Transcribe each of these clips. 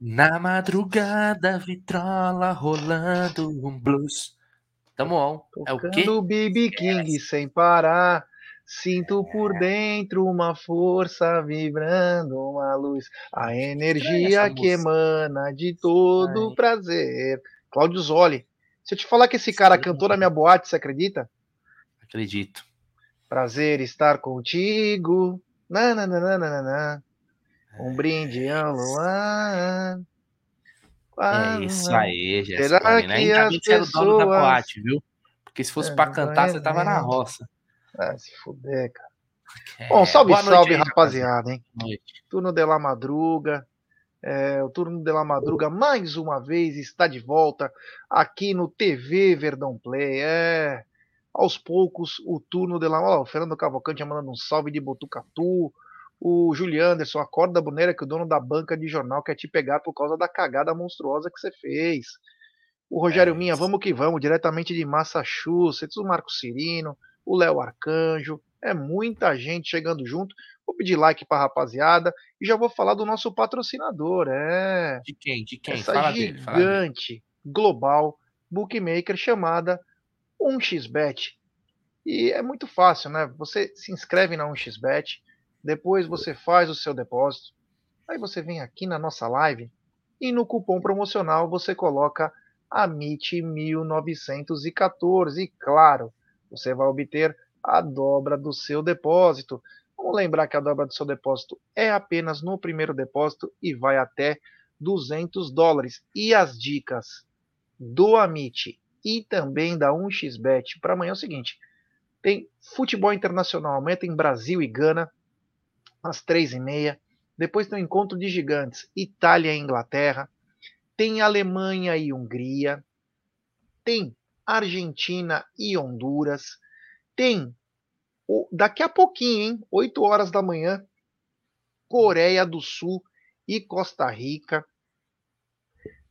Na madrugada, vitrola rolando um blues. Tamo on. É o quê? Tocando BB King sem parar. Sinto por dentro uma força vibrando, uma luz, a energia que emana de todo Ai. prazer. Cláudio Zoli. Se eu te falar que esse cara Sim. cantou na minha boate, você acredita? Acredito. Prazer estar contigo. Nananana. Um brinde ao luar. É isso aí, Ah, Será Jessicone, né? que Ainda bem que era o dono da boate, viu? Porque se fosse É, pra não cantar, é você tava na mesmo. roça. Ah, se fuder, cara. É, Bom, salve, boa noite salve, aí, rapaziada, hein? Noite. Turno de la Madruga. É, o Turno de la Madruga, mais uma vez, está de volta aqui no TV Verdão Play. É, aos poucos, o Turno de la... Ó, o Fernando Cavalcante já mandando um salve de Botucatu. O Julian Anderson, acorda, boneira, que o dono da banca de jornal quer te pegar por causa da cagada monstruosa que você fez. O Rogério É Minha, vamos que vamos, diretamente de Massachusetts. O Marco Cirino, o Léo Arcanjo. É muita gente chegando junto. Vou pedir like pra rapaziada e já vou falar do nosso patrocinador. É De quem? De quem? essa Fala dele, fala dele. gigante global bookmaker chamada 1xBet. E é muito fácil, né? Você se inscreve na 1xBet, depois você faz o seu depósito, aí você vem aqui na nossa live e no cupom promocional você coloca AMIT1914 e claro, você vai obter a dobra do seu depósito. Vamos lembrar que a dobra do seu depósito é apenas no primeiro depósito e vai até 200 dólares. E as dicas do Amit e também da 1xBet para amanhã é o seguinte: tem futebol internacional, amanhã tem Brasil e Gana, às três e meia. Depois tem o encontro de gigantes, Itália e Inglaterra. Tem Alemanha e Hungria. Tem Argentina e Honduras. Tem, daqui a pouquinho, hein? 8 horas da manhã, Coreia do Sul e Costa Rica.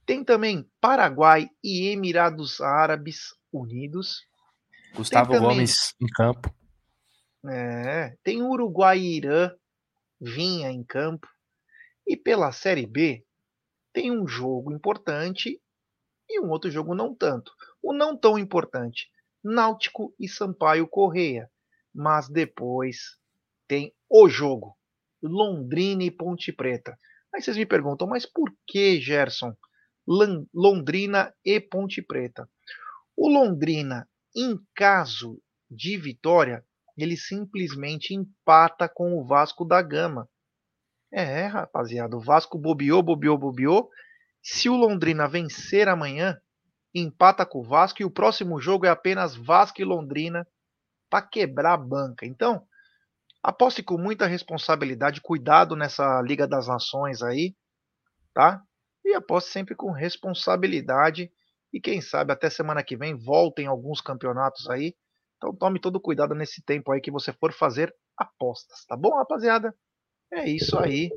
Tem também Paraguai e Emirados Árabes Unidos. Gustavo também- Gomes em campo. É, tem Uruguai e Irã, Vinha em campo. E pela Série B, tem um jogo importante e um outro jogo não tanto. O não tão importante, Náutico e Sampaio Correia. Mas depois tem o jogo, Londrina e Ponte Preta. Aí vocês me perguntam, mas por que, Gerson, Londrina e Ponte Preta? O Londrina, em caso de vitória, ele simplesmente empata com o Vasco da Gama. É, rapaziada, o Vasco bobeou, bobeou, bobeou. Se o Londrina vencer amanhã, empata com o Vasco e o próximo jogo é apenas Vasco e Londrina para quebrar a banca. Então, aposte com muita responsabilidade, cuidado nessa Liga das Nações aí, tá? E aposte sempre com responsabilidade e quem sabe até semana que vem voltem alguns campeonatos aí. Então tome todo cuidado nesse tempo aí que você for fazer apostas, tá bom, rapaziada? É isso aí.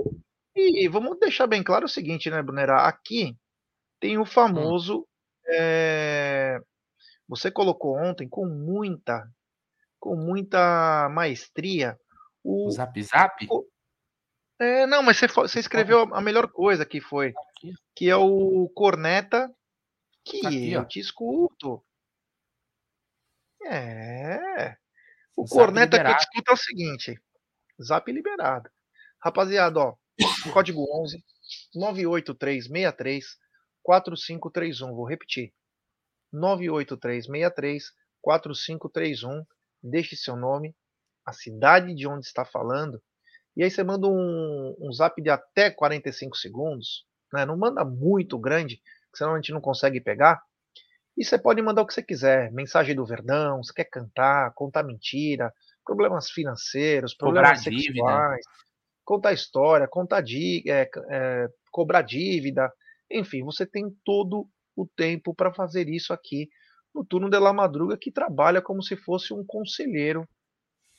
E vamos deixar bem claro o seguinte, né, Brunera? Aqui tem o famoso. é, Você colocou ontem com muita, com muita maestria O. Zap Zap? o- É, não, mas você, você escreveu a melhor coisa que foi, Aqui. que é o corneta que Tá aqui, eu ó. te escuto. É. O Zap corneta que eu liberado. te escuto é o seguinte: Zap liberado. Rapaziada, ó, código 11 98363 4531. Vou repetir. 98363 4531. Deixe seu nome, a cidade de onde está falando. E aí você manda um, um zap de até 45 segundos. Né? Não manda muito grande, que senão a gente não consegue pegar. E você pode mandar o que você quiser. Mensagem do Verdão, você quer cantar, contar mentira, problemas financeiros, Cobrar problemas dívida. sexuais, contar história, contar é, é, cobrar dívida. Enfim, você tem todo o tempo para fazer isso aqui no turno de la madruga, que trabalha como se fosse um conselheiro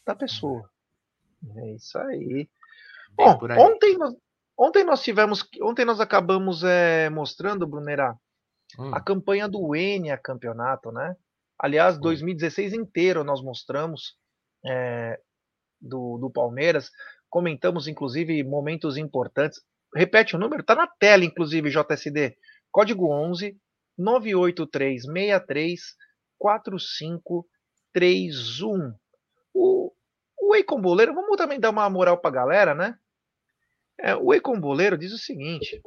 da pessoa. É isso aí. Bom, aí. ontem nós, ontem nós tivemos, ontem nós acabamos é, mostrando, Brunera, Hum, a campanha do Enia campeonato, né? Aliás, Foi. 2016 inteiro nós mostramos é, do, do Palmeiras, comentamos inclusive momentos importantes. repete o número? Tá na tela, inclusive, JSD. Código 11 98363 4531. O, o Eicon Boleiro, vamos também dar uma moral pra galera, né? É, o Eicon Boleiro diz o seguinte: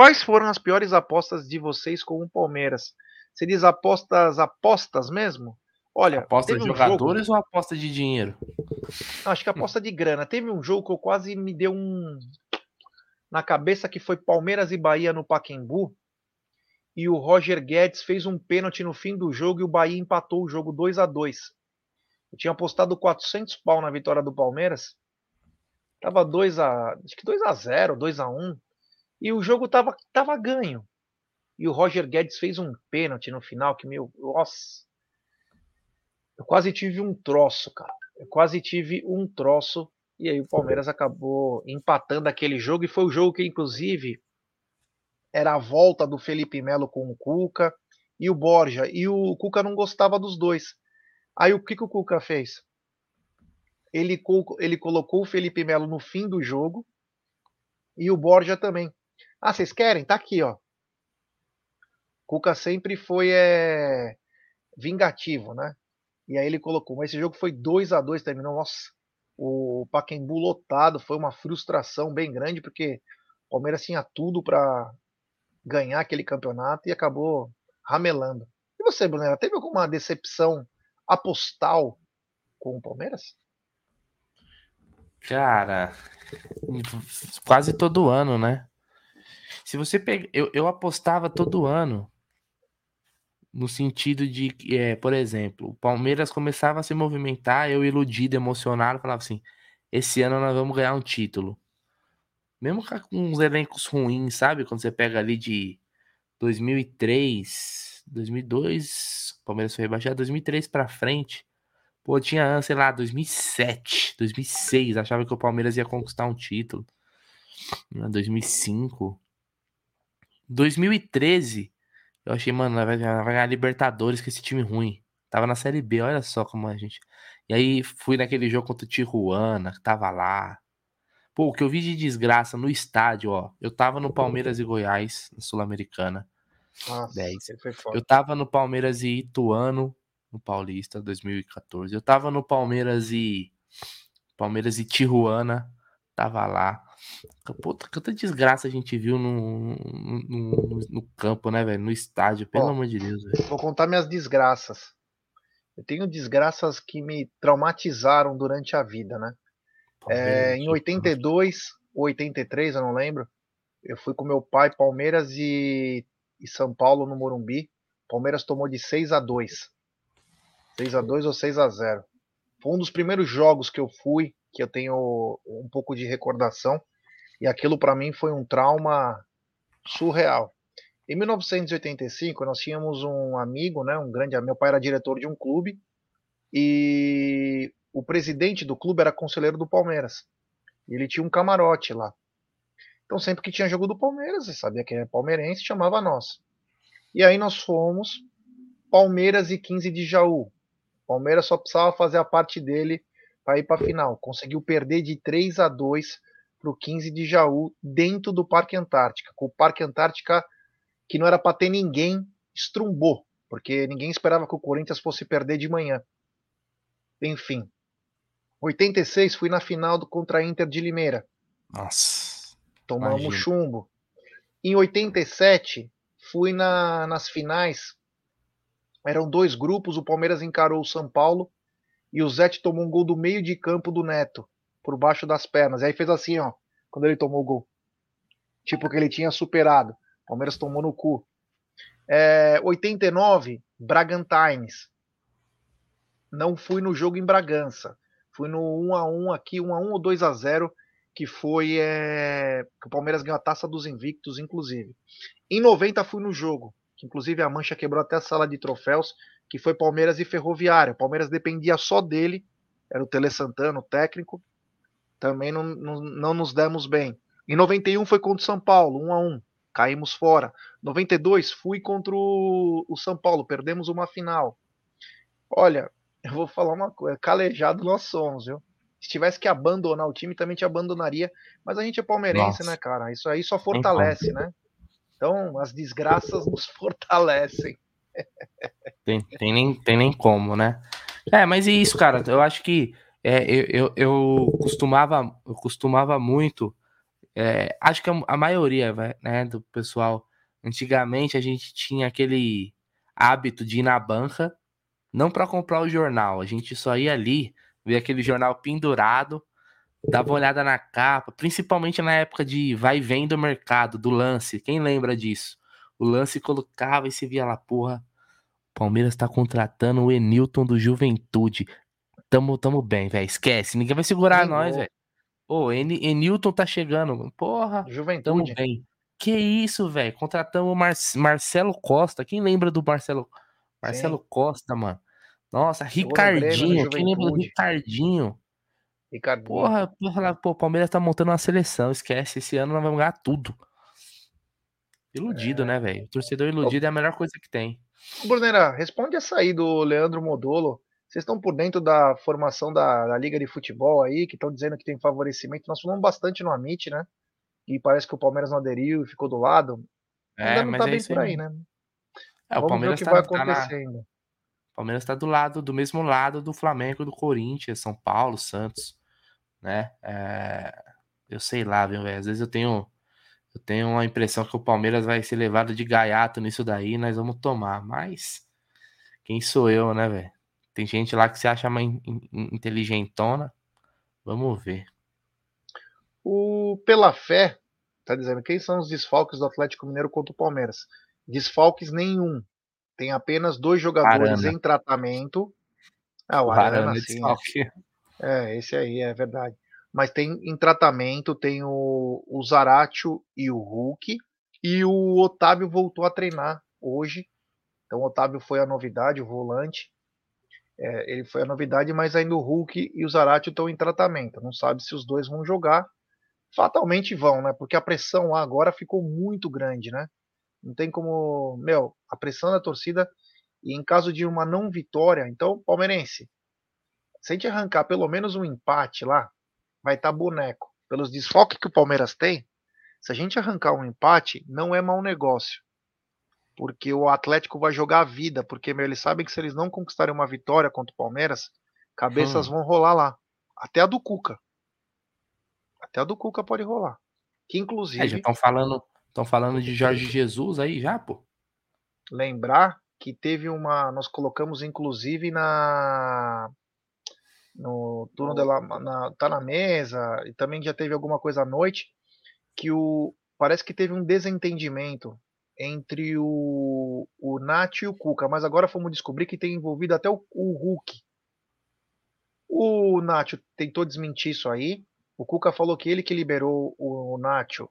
Quais foram as piores apostas de vocês com o Palmeiras? Você diz apostas apostas mesmo? Olha, aposta de um jogadores jogo... ou aposta de dinheiro? Acho que aposta de grana. Teve um jogo que eu quase me deu um na cabeça que foi Palmeiras e Bahia no Paquembu. E o Roger Guedes fez um pênalti no fim do jogo e o Bahia empatou o jogo 2 a 2 Eu tinha apostado 400 pau na vitória do Palmeiras. Tava 2 a, acho que 2 a 0, 2 a 1. E o jogo tava tava ganho. E o Roger Guedes fez um pênalti no final que meu, nossa. Eu quase tive um troço, cara. Eu quase tive um troço e aí o Palmeiras acabou empatando aquele jogo e foi o jogo que inclusive era a volta do Felipe Melo com o Cuca e o Borja. E o Cuca não gostava dos dois. Aí o que, que o Cuca fez? Ele, ele colocou o Felipe Melo no fim do jogo e o Borja também. Ah, vocês querem? Tá aqui, ó. Cuca sempre foi é, vingativo, né? E aí ele colocou. Mas esse jogo foi 2 a 2 terminou. Nossa, o Pacaembu lotado. Foi uma frustração bem grande, porque o Palmeiras tinha tudo para ganhar aquele campeonato e acabou ramelando. E você, Brunera, teve alguma decepção apostal com o Palmeiras? Cara, quase todo ano, né? Se você pega. Eu, eu apostava todo ano. No sentido de que, é, por exemplo, o Palmeiras começava a se movimentar, eu iludido, emocionado, falava assim: esse ano nós vamos ganhar um título. Mesmo com uns elencos ruins, sabe? Quando você pega ali de 2003, 2002, o Palmeiras foi rebaixado, 2003 pra frente. Pô, tinha, sei lá, 2007, 2006, achava que o Palmeiras ia conquistar um título. 2005. 2013, eu achei, mano, vai, vai ganhar Libertadores com esse time ruim. Tava na Série B, olha só como a gente. E aí fui naquele jogo contra o Tijuana, que tava lá. Pô, o que eu vi de desgraça no estádio, ó. Eu tava no Palmeiras e Goiás, na Sul-Americana. Nossa, 10. Eu tava no Palmeiras e Ituano, no Paulista, 2014. Eu tava no Palmeiras e. Palmeiras e Tijuana, tava lá. Puta, quanta desgraça a gente viu no, no, no, campo, né, velho? No estádio, pelo Bom, amor de Deus. Véio. Vou contar minhas desgraças. Eu tenho desgraças que me traumatizaram durante a vida, né? É, em 82 ou 83, eu não lembro. Eu fui com meu pai, Palmeiras e, e São Paulo no Morumbi. Palmeiras tomou de 6 a 2 6 a 2 ou 6 a 0 Foi um dos primeiros jogos que eu fui, que eu tenho um pouco de recordação. E aquilo para mim foi um trauma surreal. Em 1985, nós tínhamos um amigo, né, um grande meu pai era diretor de um clube e o presidente do clube era conselheiro do Palmeiras. Ele tinha um camarote lá. Então sempre que tinha jogo do Palmeiras, você sabia que é palmeirense, chamava nós. E aí nós fomos Palmeiras e 15 de Jaú. Palmeiras só precisava fazer a parte dele para ir para a final. Conseguiu perder de 3 a 2 para o 15 de Jaú dentro do Parque Antártica. Com o Parque Antártica que não era para ter ninguém, estrumbou, porque ninguém esperava que o Corinthians fosse perder de manhã. Enfim. 86 fui na final do contra a Inter de Limeira. Nossa. Tomamos imagina. chumbo. Em 87 fui na, nas finais. Eram dois grupos, o Palmeiras encarou o São Paulo e o Zete tomou um gol do meio de campo do Neto por baixo das pernas. E aí fez assim, ó, quando ele tomou o gol. Tipo que ele tinha superado. Palmeiras tomou no cu. É, 89, Bragantines. Não fui no jogo em Bragança. Fui no 1x1 aqui, 1x1 ou 2x0, que foi. É, que o Palmeiras ganhou a taça dos invictos, inclusive. Em 90 fui no jogo, que inclusive a Mancha quebrou até a sala de troféus, que foi Palmeiras e Ferroviária. O Palmeiras dependia só dele, era o Tele Santana, o técnico também não, não, não nos demos bem. Em 91 foi contra o São Paulo, 1 a 1 caímos fora. 92 fui contra o, o São Paulo, perdemos uma final. Olha, eu vou falar uma coisa, calejado nós somos, viu? Se tivesse que abandonar o time, também te abandonaria. Mas a gente é palmeirense, Nossa. né, cara? Isso aí só fortalece, né? Então, as desgraças nos fortalecem. Tem, tem, nem, tem nem como, né? É, mas é isso, cara. Eu acho que é, eu, eu, eu, costumava, eu costumava muito. É, acho que a, a maioria né, do pessoal, antigamente a gente tinha aquele hábito de ir na banca, não para comprar o jornal, a gente só ia ali, ver aquele jornal pendurado, dava uma olhada na capa, principalmente na época de vai e vem do mercado, do lance. Quem lembra disso? O lance colocava e se via lá, porra, Palmeiras tá contratando o Enilton do Juventude. Tamo, tamo bem, velho. Esquece. Ninguém vai segurar nós, velho. Ô, En Enilton tá chegando. Porra. Juventude. Tamo bem. Que isso, velho? Contratamos o Mar Marcelo Costa. Quem lembra do Marcelo? Marcelo Sim. Costa, mano. Nossa, Ricardinho. Quem lembra do Ricardinho? Ricardinho. Porra, porra, pô, o Palmeiras tá montando uma seleção. Esquece. Esse ano nós vamos ganhar tudo. Iludido, é... né, velho? Torcedor iludido é a melhor coisa que tem. Bruneira, responde essa aí do Leandro Modolo. Vocês estão por dentro da formação da, da Liga de Futebol aí, que estão dizendo que tem favorecimento. Nós falamos bastante no Amit, né? E parece que o Palmeiras não aderiu e ficou do lado. Ainda é, não tá é bem por aí, né? É, o Vamos Palmeiras ver o que tá, vai acontecendo. Tá na... O Palmeiras está do lado, do mesmo lado do Flamengo, do Corinthians, São Paulo, Santos, né? É... Eu sei lá, viu, velho? Às vezes eu tenho eu tenho a impressão que o Palmeiras vai ser levado de gaiato nisso daí, nós vamos tomar. Mas quem sou eu, né, velho? Tem gente lá que se acha mais inteligentona. Vamos ver. O Pela Fé tá dizendo quem são os desfalques do Atlético Mineiro contra o Palmeiras. Desfalques nenhum. Tem apenas dois jogadores Arana. em tratamento. Ah, o, Arana, Arana é sim. É, esse aí é verdade mas tem em tratamento tem o, o Zaratio e o Hulk, e o Otávio voltou a treinar hoje. Então o Otávio foi a novidade, o volante. É, ele foi a novidade, mas ainda o Hulk e o Zaratio estão em tratamento. Não sabe se os dois vão jogar. Fatalmente vão, né? Porque a pressão lá agora ficou muito grande, né? Não tem como. Meu, a pressão da torcida. E em caso de uma não vitória, então, palmeirense, se a gente arrancar pelo menos um empate lá, vai estar tá boneco. Pelos desfoques que o Palmeiras tem, se a gente arrancar um empate, não é mau negócio. Porque o Atlético vai jogar a vida, porque meu, eles sabem que se eles não conquistarem uma vitória contra o Palmeiras, cabeças hum. vão rolar lá. Até a do Cuca. Até a do Cuca pode rolar. Que inclusive. É, já estão falando, estão falando de Jorge Jesus aí já, pô. Lembrar que teve uma. Nós colocamos inclusive na no turno dela na, tá na mesa e também já teve alguma coisa à noite que o parece que teve um desentendimento entre o, o e o Cuca, mas agora fomos descobrir que tem envolvido até o, o Hulk. O Nacho tentou desmentir isso aí. O Cuca falou que ele que liberou o, Nacho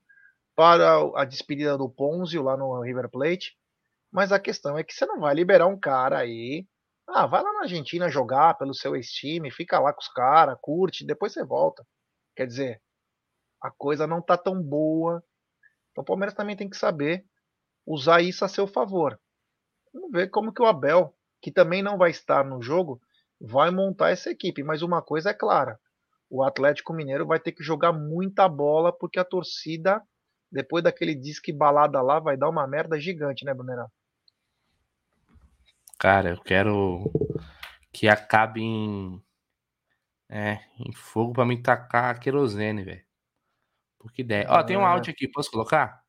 para a despedida do Ponzio lá no River Plate. Mas a questão é que você não vai liberar um cara aí ah, vai lá na Argentina jogar pelo seu ex-time, fica lá com os caras, curte, depois você volta. Quer dizer, a coisa não tá tão boa. Então o Palmeiras também tem que saber usar isso a seu favor. Vamos ver como que o Abel, que também não vai estar no jogo, vai montar essa equipe. Mas uma coisa é clara: o Atlético Mineiro vai ter que jogar muita bola, porque a torcida, depois daquele disque balada lá, vai dar uma merda gigante, né, Brunerão? Cara, eu quero que acabe em. É, em fogo pra me tacar querosene, velho. Por que ideia. Ó, tem um é. áudio aqui, posso colocar?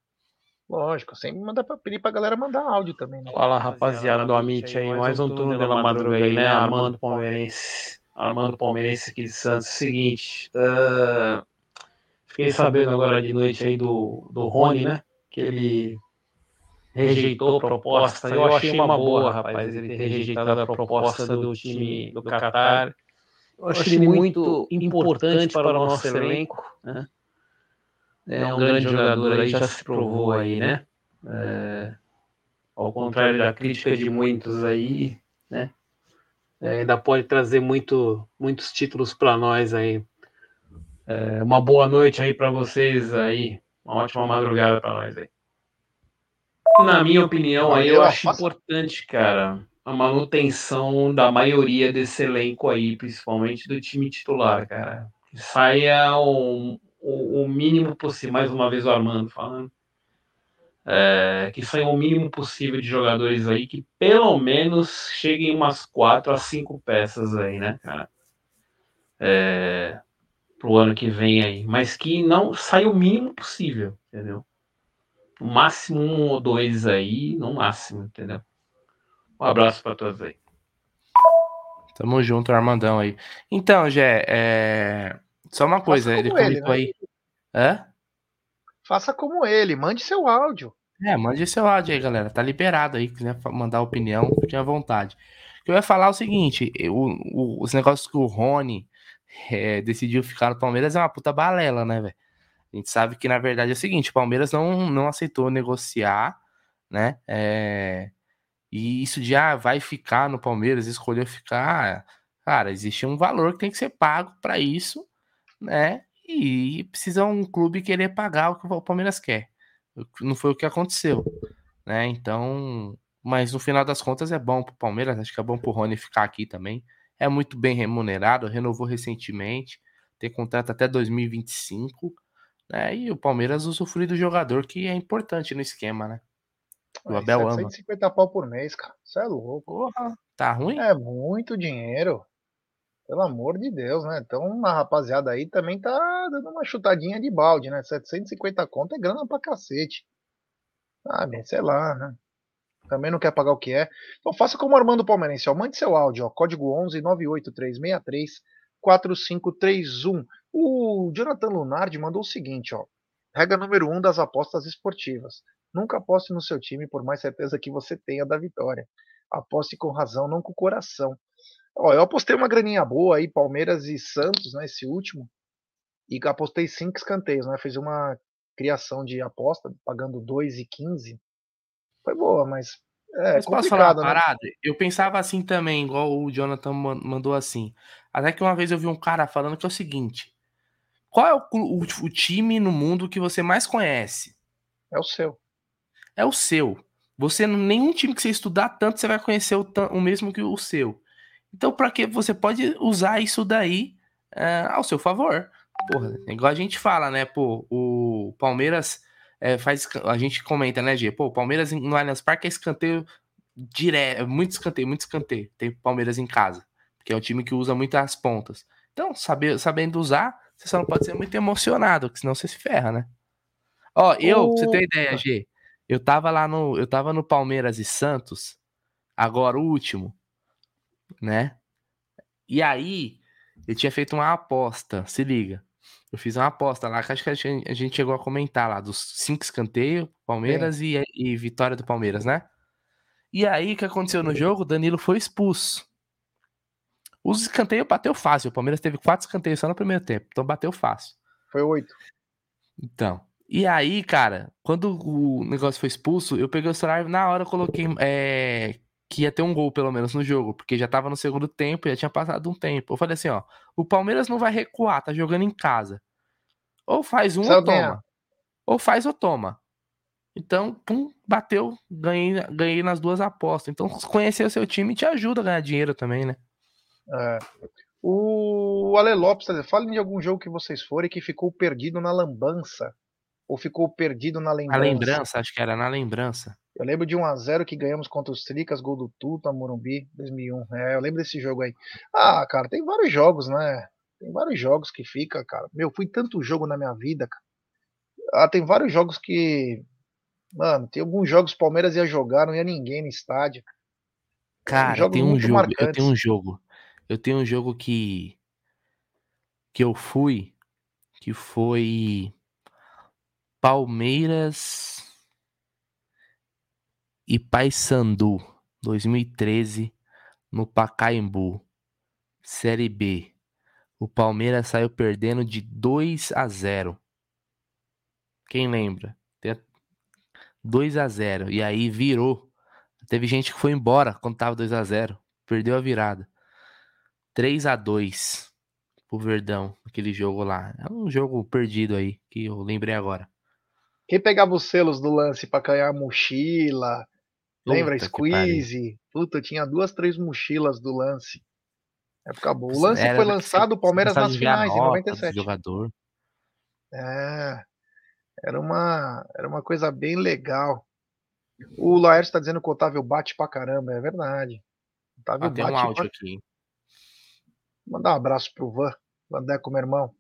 Lógico, sempre manda pra pedir pra galera mandar áudio também, né? Fala, rapaziada do Amit aí, mais um turno pela madruga aí, né? Armando Palmeirense. Armando Palmeirense aqui de Santos. Seguinte, uh, fiquei sabendo agora de noite aí do, do Rony, né? Que ele rejeitou a proposta. Eu achei uma boa, rapaz, ele ter rejeitado a proposta do time do Qatar. Eu achei muito importante para o nosso elenco. Né? É um grande jogador aí, já se provou aí, né? É, ao contrário da crítica de muitos aí, né? É, ainda pode trazer muito, muitos títulos para nós aí. É, uma boa noite aí para vocês aí. Uma ótima madrugada para nós aí. Na minha opinião, aí eu acho importante, cara, a manutenção da maioria desse elenco aí, principalmente do time titular, cara. Que saia o, o, o mínimo possível, mais uma vez o Armando falando, é, que saia o mínimo possível de jogadores aí, que pelo menos cheguem umas quatro a cinco peças aí, né, cara? É, pro ano que vem aí, mas que não saia o mínimo possível, entendeu? No máximo um ou dois aí, no máximo, entendeu? Um abraço para todos aí. Tamo junto, Armandão aí. Então, Gé, é... só uma coisa, ele comentou ele, né? aí. Hã? Faça como ele, mande seu áudio. É, mande seu áudio aí, galera. Tá liberado aí, quiser mandar opinião, fique à vontade. Eu ia falar é o seguinte: o, o, os negócios que o Rony é, decidiu ficar no Palmeiras é uma puta balela, né, velho? A gente sabe que, na verdade, é o seguinte: o Palmeiras não, não aceitou negociar, né? É, e isso de ah, vai ficar no Palmeiras, escolheu ficar. Cara, existe um valor que tem que ser pago para isso, né? E precisa um clube querer pagar o que o Palmeiras quer. Não foi o que aconteceu, né? Então, mas no final das contas é bom pro Palmeiras, acho que é bom pro Rony ficar aqui também. É muito bem remunerado, renovou recentemente, tem contrato até 2025, né? E o Palmeiras usufrui do jogador que é importante no esquema, né? O Abel 750 ama. pau por mês, cara. Isso é louco. Porra, tá ruim? É muito dinheiro. Pelo amor de Deus, né? Então a rapaziada aí também tá dando uma chutadinha de balde, né? 750 conto é grana pra cacete. Ah, bem, sei lá, né? Também não quer pagar o que é. Então faça como Armando Palmeirense, ó. Mande seu áudio, ó. Código 11 98363 4531. O Jonathan Lunardi mandou o seguinte, ó. Regra número 1 um das apostas esportivas. Nunca aposte no seu time por mais certeza que você tenha da vitória. Aposte com razão, não com coração. Ó, eu apostei uma graninha boa aí, Palmeiras e Santos, né, esse último. E apostei cinco escanteios, né? Fiz uma criação de aposta, pagando 2,15. Foi boa, mas é mas posso falar uma né? parada? Eu pensava assim também, igual o Jonathan mandou assim. Até que uma vez eu vi um cara falando que é o seguinte: qual é o, o, o time no mundo que você mais conhece? É o seu é o seu. Você nenhum time que você estudar tanto você vai conhecer o, o mesmo que o seu. Então, para que você pode usar isso daí uh, ao seu favor? Porra, igual a gente fala, né? Pô, o Palmeiras é, faz. A gente comenta, né, G? Pô, o Palmeiras no Allianz Parque é escanteio direto, muito escanteio, muito escanteio. Tem Palmeiras em casa, que é um time que usa muitas pontas. Então, saber, sabendo usar, você só não pode ser muito emocionado, senão você se ferra, né? Ó, eu, pra você ter ideia, G, eu tava lá no. Eu tava no Palmeiras e Santos, agora o último, né? E aí, eu tinha feito uma aposta, se liga. Eu fiz uma aposta lá, que acho que a gente chegou a comentar lá, dos cinco escanteios, Palmeiras e, e, vitória do Palmeiras, né? E aí, o que aconteceu no jogo? O Danilo foi expulso. Os escanteios bateu fácil. O Palmeiras teve quatro escanteios só no primeiro tempo, então bateu fácil. Foi oito. Então. E aí, cara, quando o negócio foi expulso, eu peguei o celular na hora coloquei é, que ia ter um gol, pelo menos, no jogo, porque já tava no segundo tempo, já tinha passado um tempo. Eu falei assim, ó, o Palmeiras não vai recuar, tá jogando em casa. Ou faz um ou toma. Ou faz ou toma. Então, pum, bateu, ganhei, ganhei nas duas apostas. Então, conhecer o seu time te ajuda a ganhar dinheiro também, né? É. O Ale Lopes, falem de algum jogo que vocês forem que ficou perdido na lambança ou ficou perdido na lembrança? Na lembrança, acho que era na lembrança. Eu lembro de 1 a 0 que ganhamos contra os Tricas, gol do Tuta, Morumbi, 2001. É, eu lembro desse jogo aí. Ah, cara, tem vários jogos, né? Tem vários jogos que fica, cara. Meu, fui tanto jogo na minha vida, cara. Ah, tem vários jogos que. Mano, tem alguns jogos Palmeiras ia jogar, não ia ninguém no estádio. Cara, tem um jogo. Marcantes. Eu tenho um jogo. Eu tenho um jogo que. Que eu fui. Que foi Palmeiras e Paysandu, 2013, no Pacaembu, Série B. O Palmeiras saiu perdendo de 2 a 0. Quem lembra? 2 a 0 e aí virou. Teve gente que foi embora quando tava 2 a 0, perdeu a virada. 3 a 2 pro Verdão, aquele jogo lá. É um jogo perdido aí que eu lembrei agora. Quem pegava os selos do lance para ganhar mochila, Lembra? Squeeze. Puta, tinha duas, três mochilas do lance. Época boa. O lance Era, foi lançado, o Palmeiras nas finais, em 97. Jogador. É. Era uma, era uma coisa bem legal. O Laércio está dizendo que o Otávio bate pra caramba, é verdade. Otávio ah, tem um áudio pra... aqui. Mandar um abraço pro Van, Vandeco, meu irmão.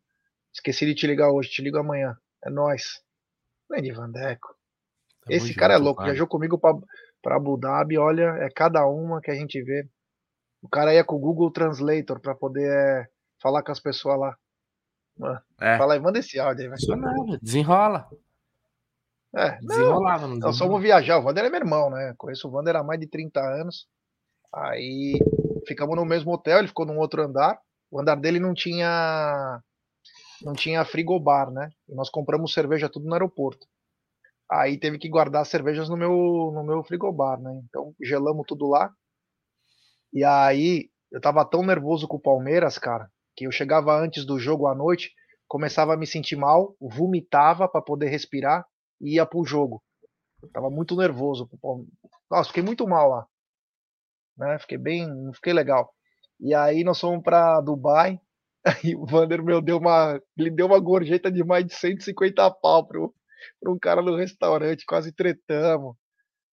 Esqueci de te ligar hoje, te ligo amanhã. É nóis. Grande Vandeco. Tamo Esse junto, cara é louco, pai. viajou comigo pra, pra Abu Dhabi, olha, é cada uma que a gente vê. O cara ia com o Google Translator pra poder é, falar com as pessoas lá. É. Fala aí, manda esse áudio aí. Vai. Nada, desenrola. É, Desenrolava, não, nós fomos viajar. O Wander é meu irmão, né? Conheço o Wander há mais de 30 anos. Aí ficamos no mesmo hotel, ele ficou num outro andar. O andar dele não tinha não tinha frigobar, né? E nós compramos cerveja tudo no aeroporto. Aí teve que guardar as cervejas no meu no meu frigobar, né? Então gelamos tudo lá. E aí eu tava tão nervoso com o Palmeiras, cara, que eu chegava antes do jogo à noite, começava a me sentir mal, vomitava para poder respirar e ia pro jogo. Eu tava muito nervoso. Nossa, fiquei muito mal lá. Né? Fiquei bem, não fiquei legal. E aí nós fomos para Dubai. Aí o Vander meu deu uma, ele deu uma gorjeta de mais de 150 pau pro, pro um cara no restaurante, quase tretamos.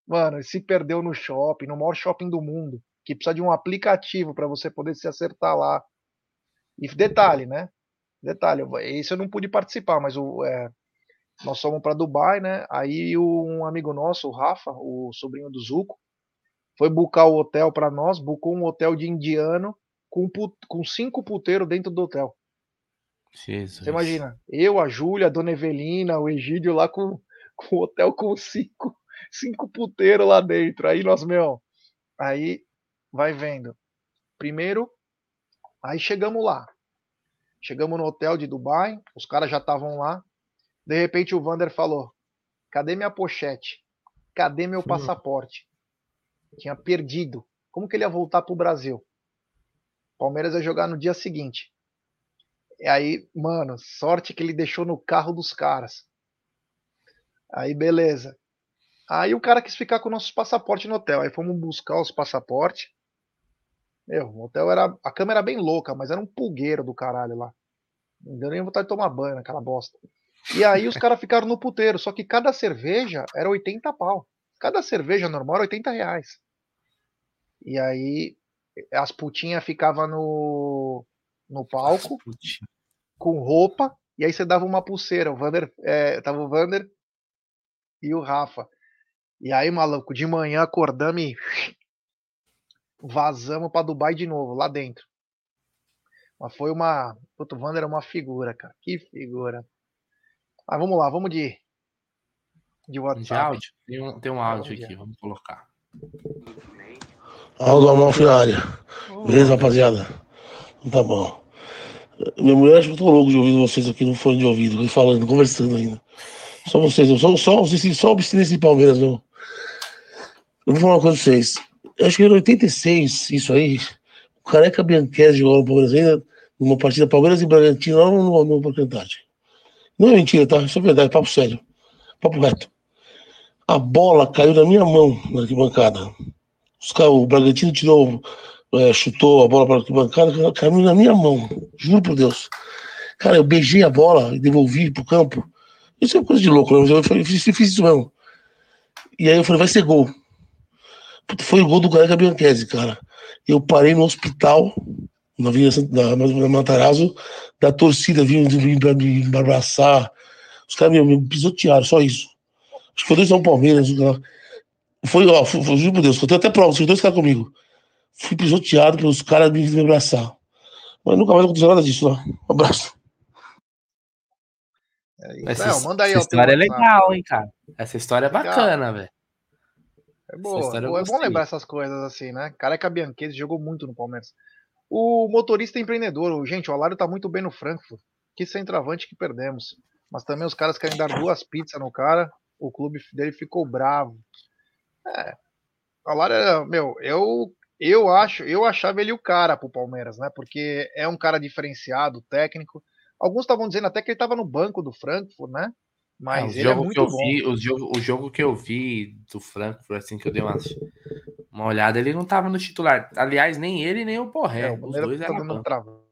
Mano, se perdeu no shopping, no maior shopping do mundo, que precisa de um aplicativo para você poder se acertar lá. E detalhe, né? Detalhe, isso eu não pude participar, mas o, é, nós fomos para Dubai, né? Aí um amigo nosso, o Rafa, o sobrinho do Zuco, foi buscar o hotel para nós, bucou um hotel de indiano com, com cinco puteiros dentro do hotel. Jesus. Você imagina, eu, a Júlia, a Dona Evelina, o Egídio lá com, com o hotel com cinco, cinco puteiros lá dentro. Aí nós, meu, aí vai vendo. Primeiro, aí chegamos lá. Chegamos no hotel de Dubai, os caras já estavam lá. De repente o Vander falou: Cadê minha pochete? Cadê meu passaporte? Tinha perdido. Como que ele ia voltar pro Brasil? Palmeiras ia jogar no dia seguinte. E aí, mano, sorte que ele deixou no carro dos caras. Aí, beleza. Aí o cara quis ficar com nossos passaportes no hotel. Aí fomos buscar os passaportes. Meu, o hotel era. A cama era bem louca, mas era um pulgueiro do caralho lá. Não deu nem vontade de tomar banho naquela bosta. E aí os caras ficaram no puteiro, só que cada cerveja era 80 pau. Cada cerveja normal era 80 reais. E aí as putinhas ficavam no, no palco com roupa, e aí você dava uma pulseira. O Vander, é, tava o Vander e o Rafa. E aí, maluco, de manhã acordamos e vazamos para Dubai de novo, lá dentro. Mas foi uma. Puto, o Vander é uma figura, cara. Que figura. Mas vamos lá, vamos de. De WhatsApp. De áudio? Tem um, tem um áudio aqui, vamos colocar. Aldo Amalfiária. Beleza, rapaziada? Tá bom. Minha mulher acho que eu tô louco de ouvir vocês aqui no fone de ouvido, falando, conversando ainda. Só vocês, só, só, só, abstinência de Palmeiras, não. Eu vou falar uma coisa pra vocês. Eu acho que era 86, isso aí. O Careca Bianchese jogou no Palmeiras ainda, numa partida Palmeiras e Bragantino lá no, no, no. Não é mentira, tá? Isso é verdade, papo sério. Papo reto. A bola caiu na minha mão na arquibancada. O Bragantino tirou, é, chutou a bola para a arquibancada, caiu na minha mão. Juro por Deus. Cara, eu beijei a bola e devolvi pro campo. Isso é coisa de louco, né? eu fiz, fiz isso mesmo. E aí eu falei, vai ser gol. Foi o gol do Galega Bianchese, cara. Eu parei no hospital, na Avenida da, na Matarazzo, da torcida vindo vir pra me abraçar. Os caras me, me pisotearam, só isso. Acho que foi dois São Palmeiras. Foi, ó, foi, foi, juro por Deus, eu tenho até prova, os dois caras comigo. Fui pisoteado pelos caras me, me abraçar. Mas nunca mais aconteceu nada disso, lá. Um abraço. É essa, Não, manda aí essa história é legal, hein, cara. Essa história é bacana, velho. É boa, é bom lembrar essas coisas assim, né? Careca Bianchese jogou muito no Palmeiras. O motorista empreendedor, gente, o Alário tá muito bem no Frankfurt. Que centroavante que perdemos. Mas também os caras querem dar duas pizzas no cara. O clube dele ficou bravo. É. O Alário, meu, eu eu acho, eu achava ele o cara pro Palmeiras, né? Porque é um cara diferenciado, técnico. Alguns estavam dizendo até que ele estava no banco do Frankfurt, né? Mas é, ele é muito bom. Vi, o, jogo, o jogo que eu vi do Frankfurt, assim, que eu dei uma, uma olhada, ele não tava no titular. Aliás, nem ele, nem o Borré. É, os dois tá eram trava.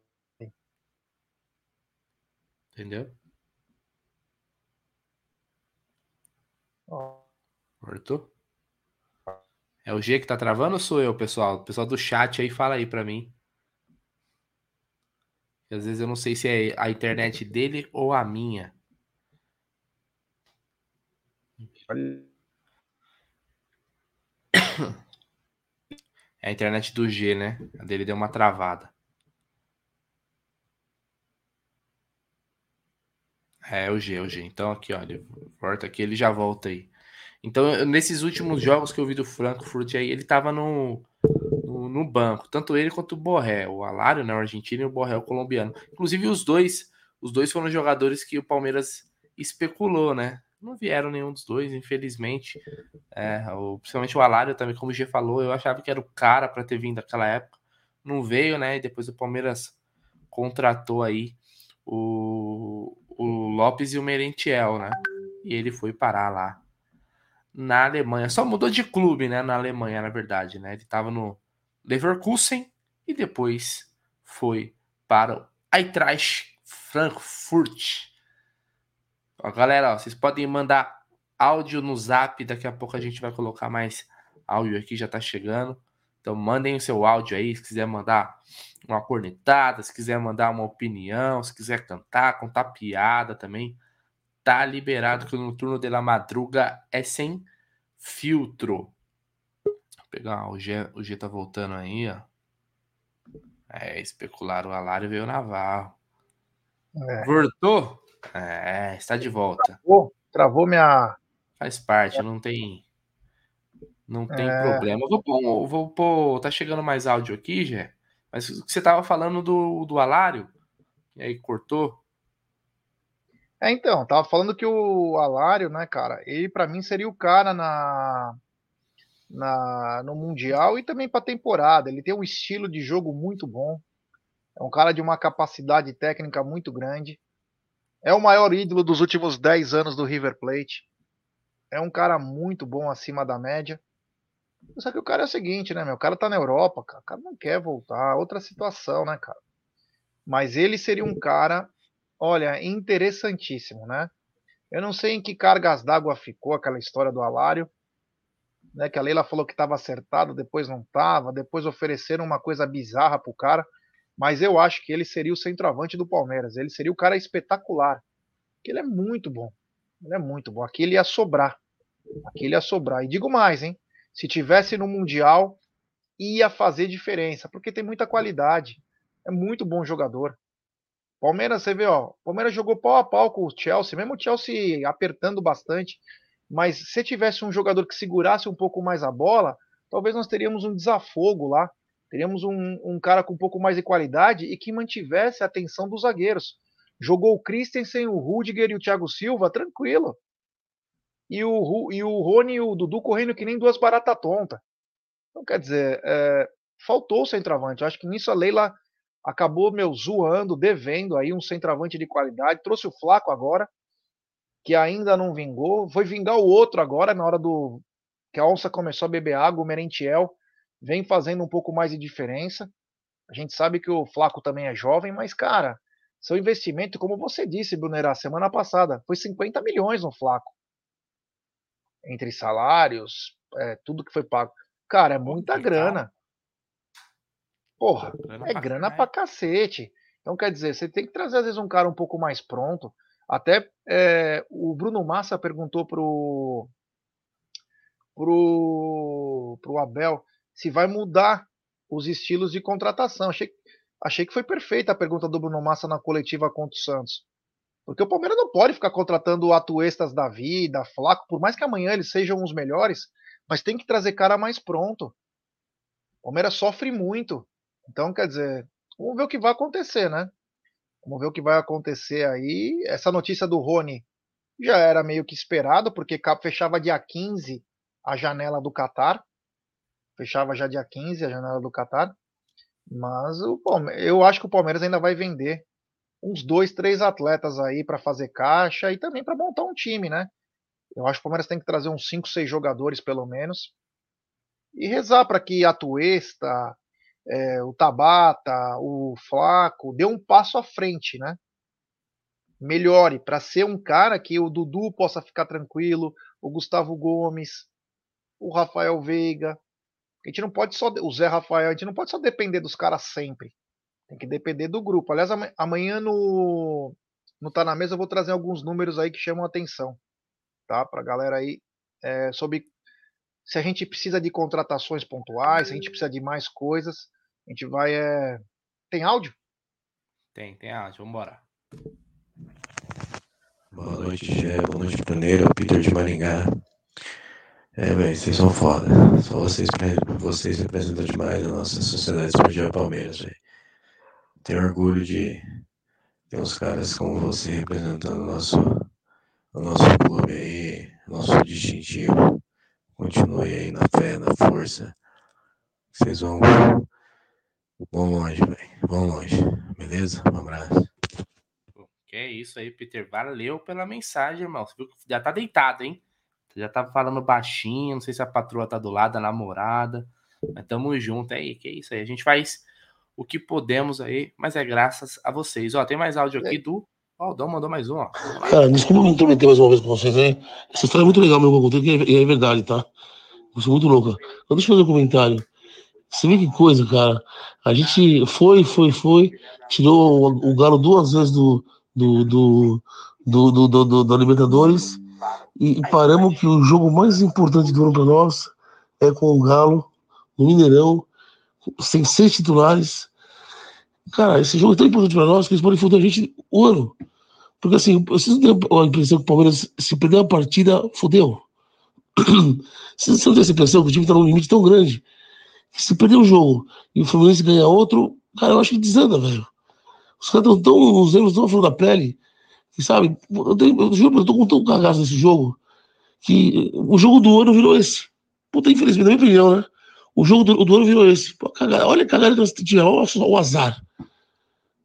Entendeu? Cortou? É o G que tá travando ou sou eu, pessoal? O pessoal do chat aí fala aí para mim. Às vezes eu não sei se é a internet dele ou a minha. É a internet do G, né? A dele deu uma travada. É, o G, o G. Então aqui, olha, volta aqui, ele já volta aí. Então, nesses últimos jogos que eu vi do Frankfurt aí, ele tava no, no, no, banco, tanto ele quanto o Borré, o Alário, né, o argentino e o Borré, o colombiano. Inclusive os dois, os dois foram jogadores que o Palmeiras especulou, né? Não vieram nenhum dos dois, infelizmente. É, o, principalmente o Alário também, como o G falou, eu achava que era o cara para ter vindo naquela época. Não veio, né? E depois o Palmeiras contratou aí o, o Lopes e o Merentiel, né? E ele foi parar lá na Alemanha. Só mudou de clube, né? Na Alemanha, na verdade, né? Ele estava no Leverkusen e depois foi para o Eintracht Frankfurt. Ó, galera, ó, vocês podem mandar áudio no Zap. Daqui a pouco a gente vai colocar mais áudio aqui, já tá chegando. Então mandem o seu áudio aí, se quiser mandar uma cornetada, se quiser mandar uma opinião, se quiser cantar, contar piada também, tá liberado que no turno de la madruga é sem filtro. Vou pegar o G, o G tá voltando aí, ó. É, especular o Alário veio Navarro. É. Voltou? É, está de volta. Travou, travou minha. Faz parte, não tem não tem é... problema. Eu vou pôr, vou pôr. Tá chegando mais áudio aqui, Jé. Mas você tava falando do, do Alário, e aí cortou. É, então, tava falando que o Alário, né, cara, ele para mim seria o cara na, na no Mundial e também pra temporada. Ele tem um estilo de jogo muito bom. É um cara de uma capacidade técnica muito grande. É o maior ídolo dos últimos 10 anos do River Plate. É um cara muito bom acima da média. Só que o cara é o seguinte, né, meu? O cara tá na Europa, cara. O cara não quer voltar. Outra situação, né, cara? Mas ele seria um cara, olha, interessantíssimo, né? Eu não sei em que cargas d'água ficou aquela história do Alário, né? Que a Leila falou que estava acertado, depois não estava, depois ofereceram uma coisa bizarra pro cara. Mas eu acho que ele seria o centroavante do Palmeiras. Ele seria o cara espetacular. Porque ele é muito bom. Ele é muito bom. Aqui ele ia sobrar. Aqui ele ia sobrar. E digo mais, hein? se tivesse no Mundial, ia fazer diferença, porque tem muita qualidade. É muito bom jogador. Palmeiras, você vê, ó, Palmeiras jogou pau a pau com o Chelsea, mesmo o Chelsea apertando bastante, mas se tivesse um jogador que segurasse um pouco mais a bola, talvez nós teríamos um desafogo lá, teríamos um, um cara com um pouco mais de qualidade e que mantivesse a atenção dos zagueiros. Jogou o Christensen, o Rudiger e o Thiago Silva, tranquilo e o, e o Rony e o Dudu correndo que nem duas baratas tontas. Então, quer dizer, é, faltou o centroavante. Eu acho que nisso a Leila acabou, meu, zoando, devendo aí um centroavante de qualidade. Trouxe o Flaco agora, que ainda não vingou. Foi vingar o outro agora, na hora do. que a onça começou a beber água, o Merentiel vem fazendo um pouco mais de diferença. A gente sabe que o Flaco também é jovem, mas, cara, seu investimento, como você disse, Brunerá, semana passada, foi 50 milhões no Flaco entre salários, é, tudo que foi pago. Cara, é muita grana. Porra, grana é pra grana pra cacete. Então, quer dizer, você tem que trazer, às vezes, um cara um pouco mais pronto. Até é, o Bruno Massa perguntou pro, pro, pro Abel se vai mudar os estilos de contratação. Achei, achei que foi perfeita a pergunta do Bruno Massa na coletiva contra o Santos. Porque o Palmeiras não pode ficar contratando atuestas da vida, Flaco, por mais que amanhã eles sejam os melhores, mas tem que trazer cara mais pronto. O Palmeiras sofre muito. Então, quer dizer, vamos ver o que vai acontecer, né? Vamos ver o que vai acontecer aí. Essa notícia do Rony já era meio que esperado, porque fechava dia 15 a janela do Catar. Fechava já dia 15 a janela do Catar. Mas o Palmeiras, eu acho que o Palmeiras ainda vai vender uns dois, três atletas aí para fazer caixa e também para montar um time, né? Eu acho que o Palmeiras tem que trazer uns 5, 6 jogadores pelo menos e rezar para que a Tuesta, é, o Tabata, o Flaco dê um passo à frente, né? Melhore para ser um cara que o Dudu possa ficar tranquilo, o Gustavo Gomes, o Rafael Veiga. A gente não pode só o Zé Rafael, a gente não pode só depender dos caras sempre. Tem que depender do grupo. Aliás, amanhã no no tá na mesa eu vou trazer alguns números aí que chamam a atenção, tá? Para galera aí é, sobre se a gente precisa de contratações pontuais, se a gente precisa de mais coisas. A gente vai. É... Tem áudio? Tem, tem áudio. Vamos embora. Boa noite, Gé. Boa noite, Bruneiro. Peter de Maringá. É, velho, vocês são foda. Só vocês, vocês representam demais a nossa sociedade esportiva Palmeiras, velho. Tenho orgulho de ter uns caras como você representando o nosso, o nosso clube aí, nosso distintivo. Continue aí na fé, na força. Vocês vão Vão longe, velho. Vão longe. Beleza? Um abraço. Que é isso aí, Peter. Valeu pela mensagem, irmão. Você viu que já tá deitado, hein? Você já tá falando baixinho. Não sei se a patroa tá do lado, a namorada. Mas tamo junto aí. Que é isso aí. A gente faz o que podemos aí, mas é graças a vocês. Ó, tem mais áudio aqui do. Ó, o Dom mandou mais um, ó. Cara, desculpa me intrometer mais uma vez com vocês aí. Essa história é muito legal, meu que eu contei, e é verdade, tá? Eu sou muito louca. Deixa eu fazer um comentário. Você vê que coisa, cara. A gente foi, foi, foi, tirou o, Galo duas vezes do, do, do, do, do, do, do da Libertadores e, paramos que o jogo mais importante do ano para nós é com o Galo no Mineirão, sem seis titulares. Cara, esse jogo é tão importante para nós que eles podem foder a gente o ano. Porque assim, vocês não têm a impressão que o Palmeiras, se perder a partida, fodeu. Vocês não têm essa impressão que o time está num limite tão grande se perder um jogo e o Fluminense ganhar outro, cara, eu acho que desanda, velho. Os caras estão tão, os erros tão flor da pele, que sabe, eu, tenho, eu juro, eu tô com tão cagaço nesse jogo, que o jogo do ano virou esse. Puta, infelizmente, na minha opinião, né? O jogo do, do ano virou esse. Pô, cagada, olha a cagada que nós olha o azar.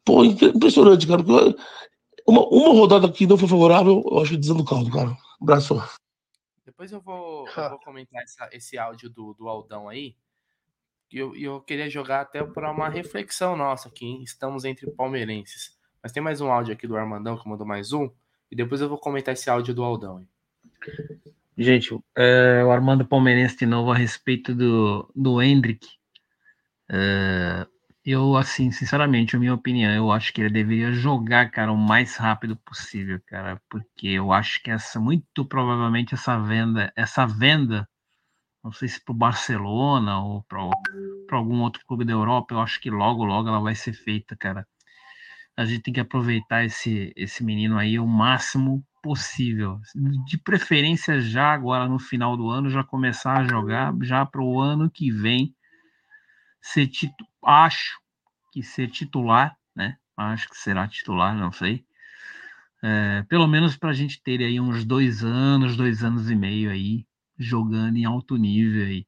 Pô, impressionante, cara. Uma, uma rodada que não foi favorável, eu acho que desanda o caldo, cara. Um abraço. Depois eu vou, eu vou comentar essa, esse áudio do, do Aldão aí. Eu, eu queria jogar até para uma reflexão nossa aqui, hein? estamos entre palmeirenses. Mas tem mais um áudio aqui do Armandão que mandou mais um, e depois eu vou comentar esse áudio do Aldão. Hein? Gente, é, o Armando Palmeirense de novo a respeito do, do Hendrick. É, eu, assim, sinceramente, a minha opinião, eu acho que ele deveria jogar, cara, o mais rápido possível, cara, porque eu acho que essa, muito provavelmente essa venda, essa venda não sei se para o Barcelona ou para algum outro clube da Europa, eu acho que logo, logo ela vai ser feita, cara. A gente tem que aproveitar esse, esse menino aí o máximo possível. De preferência já agora no final do ano, já começar a jogar, já para o ano que vem ser titu... acho que ser titular, né? Acho que será titular, não sei. É, pelo menos para a gente ter aí uns dois anos, dois anos e meio aí jogando em alto nível aí.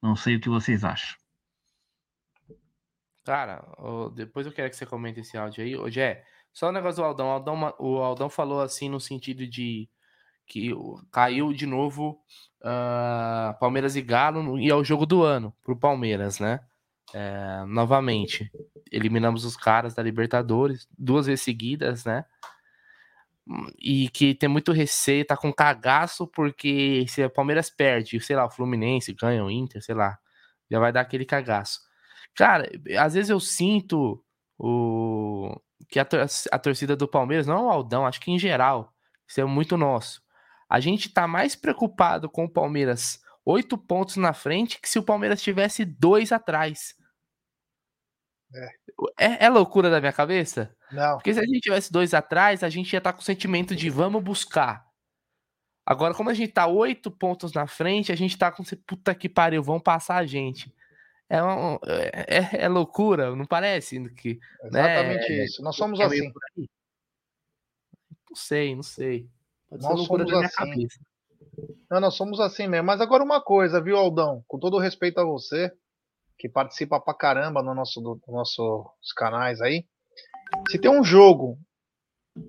Não sei o que vocês acham. Cara, depois eu quero que você comente esse áudio aí. Ô, Jé, só o negócio do Aldão. O Aldão, o Aldão falou assim no sentido de que caiu de novo uh, Palmeiras e Galo e é o jogo do ano pro Palmeiras, né? É, novamente, eliminamos os caras da Libertadores duas vezes seguidas, né? E que tem muito receio, tá com cagaço, porque se o Palmeiras perde, sei lá, o Fluminense ganha o Inter, sei lá, já vai dar aquele cagaço. Cara, às vezes eu sinto o que a, tor a torcida do Palmeiras, não o Aldão, acho que em geral, isso é muito nosso. A gente tá mais preocupado com o Palmeiras oito pontos na frente que se o Palmeiras tivesse dois atrás. É. é. É, loucura da minha cabeça? Não. Porque se a gente tivesse dois atrás, a gente ia estar tá com o sentimento de vamos buscar. Agora, como a gente tá oito pontos na frente, a gente tá com puta que pariu, vão passar a gente. É, um, é, é, é, loucura, não parece? Que, Exatamente né? isso. Nós somos é assim. Não sei, não sei. Pode nós somos assim. Não, nós somos assim mesmo. Mas agora uma coisa, viu, Aldão? Com todo respeito a você, que participa pra caramba no nosso, no nossos canais aí. Se tem um jogo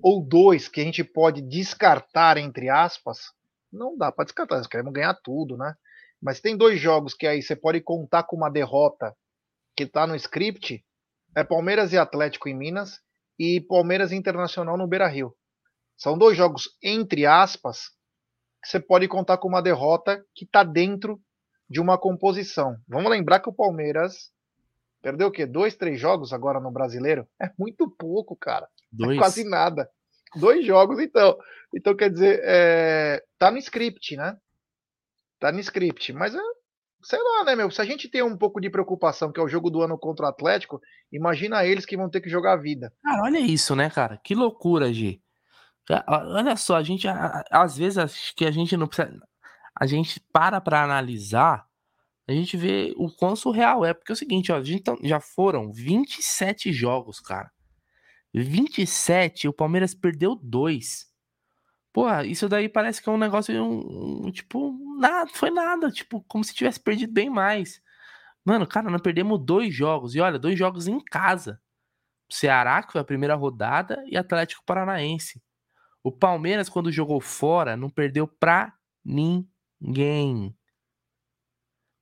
ou dois que a gente pode descartar, entre aspas, não dá para descartar, nós queremos ganhar tudo, né? Mas tem dois jogos que aí você pode contar com uma derrota que tá no script, é Palmeiras e Atlético em Minas e Palmeiras Internacional no Beira-Rio. São dois jogos entre aspas que você pode contar com uma derrota que tá dentro de uma composição. Vamos lembrar que o Palmeiras perdeu o quê? Dois, três jogos agora no Brasileiro? É muito pouco, cara. É dois. É quase nada. Dois jogos, então. Então, quer dizer, é... tá no script, né? Tá no script. Mas, é... sei lá, né, meu? Se a gente tem um pouco de preocupação, que é o jogo do ano contra o Atlético, imagina eles que vão ter que jogar a vida. Cara, olha isso, né, cara? Que loucura, Gi. Olha só, a gente, às vezes, acho que a gente não precisa. A gente para pra analisar, a gente vê o quão surreal é. Porque é o seguinte, ó, a gente tá, já foram 27 jogos, cara. 27, o Palmeiras perdeu dois. Pô, isso daí parece que é um negócio, um, um, tipo, nada, foi nada, tipo, como se tivesse perdido bem mais. Mano, cara, nós perdemos dois jogos, e olha, dois jogos em casa. Ceará, que foi a primeira rodada, e Atlético Paranaense. O Palmeiras, quando jogou fora, não perdeu pra ninguém.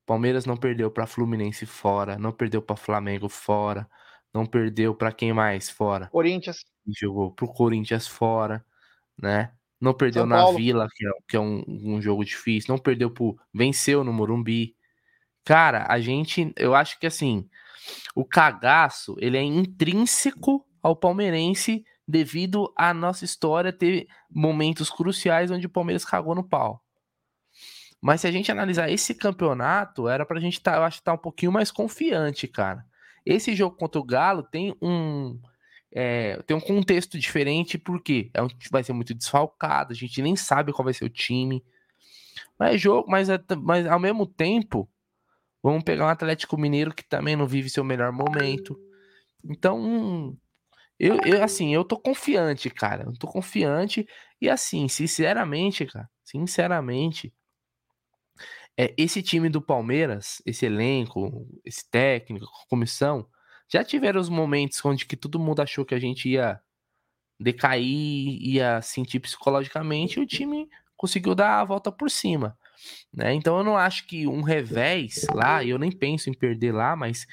Palmeiras não perdeu pra Fluminense fora, não perdeu pra Flamengo fora, não perdeu para quem mais fora? Corinthians. Jogou pro Corinthians fora, né? Não perdeu São na Paulo. Vila, que é, que é um, um, jogo difícil. Não perdeu pro. Venceu no Morumbi. Cara, a gente. Eu acho que assim. O cagaço, ele é intrínseco ao palmeirense devido à nossa história ter momentos cruciais onde o Palmeiras cagou no pau. Mas se a gente analisar esse campeonato, era pra gente tá, eu acho, estar tá um pouquinho mais confiante, cara. Esse jogo contra o Galo tem um é, tem um contexto diferente porque é um, vai ser muito desfalcado, a gente nem sabe qual vai ser o time. Mas é jogo, mas, é, mas ao mesmo tempo, vamos pegar um Atlético Mineiro que também não vive seu melhor momento. Então, eu, eu assim, eu tô confiante, cara. Eu tô confiante e assim, sinceramente, cara, sinceramente, é, esse time do Palmeiras, esse elenco, esse técnico, comissão, já tiveram os momentos onde que todo mundo achou que a gente ia decair, ia sentir psicologicamente, e o time conseguiu dar a volta por cima. Né? Então eu não acho que um revés lá, eu nem penso em perder lá, mas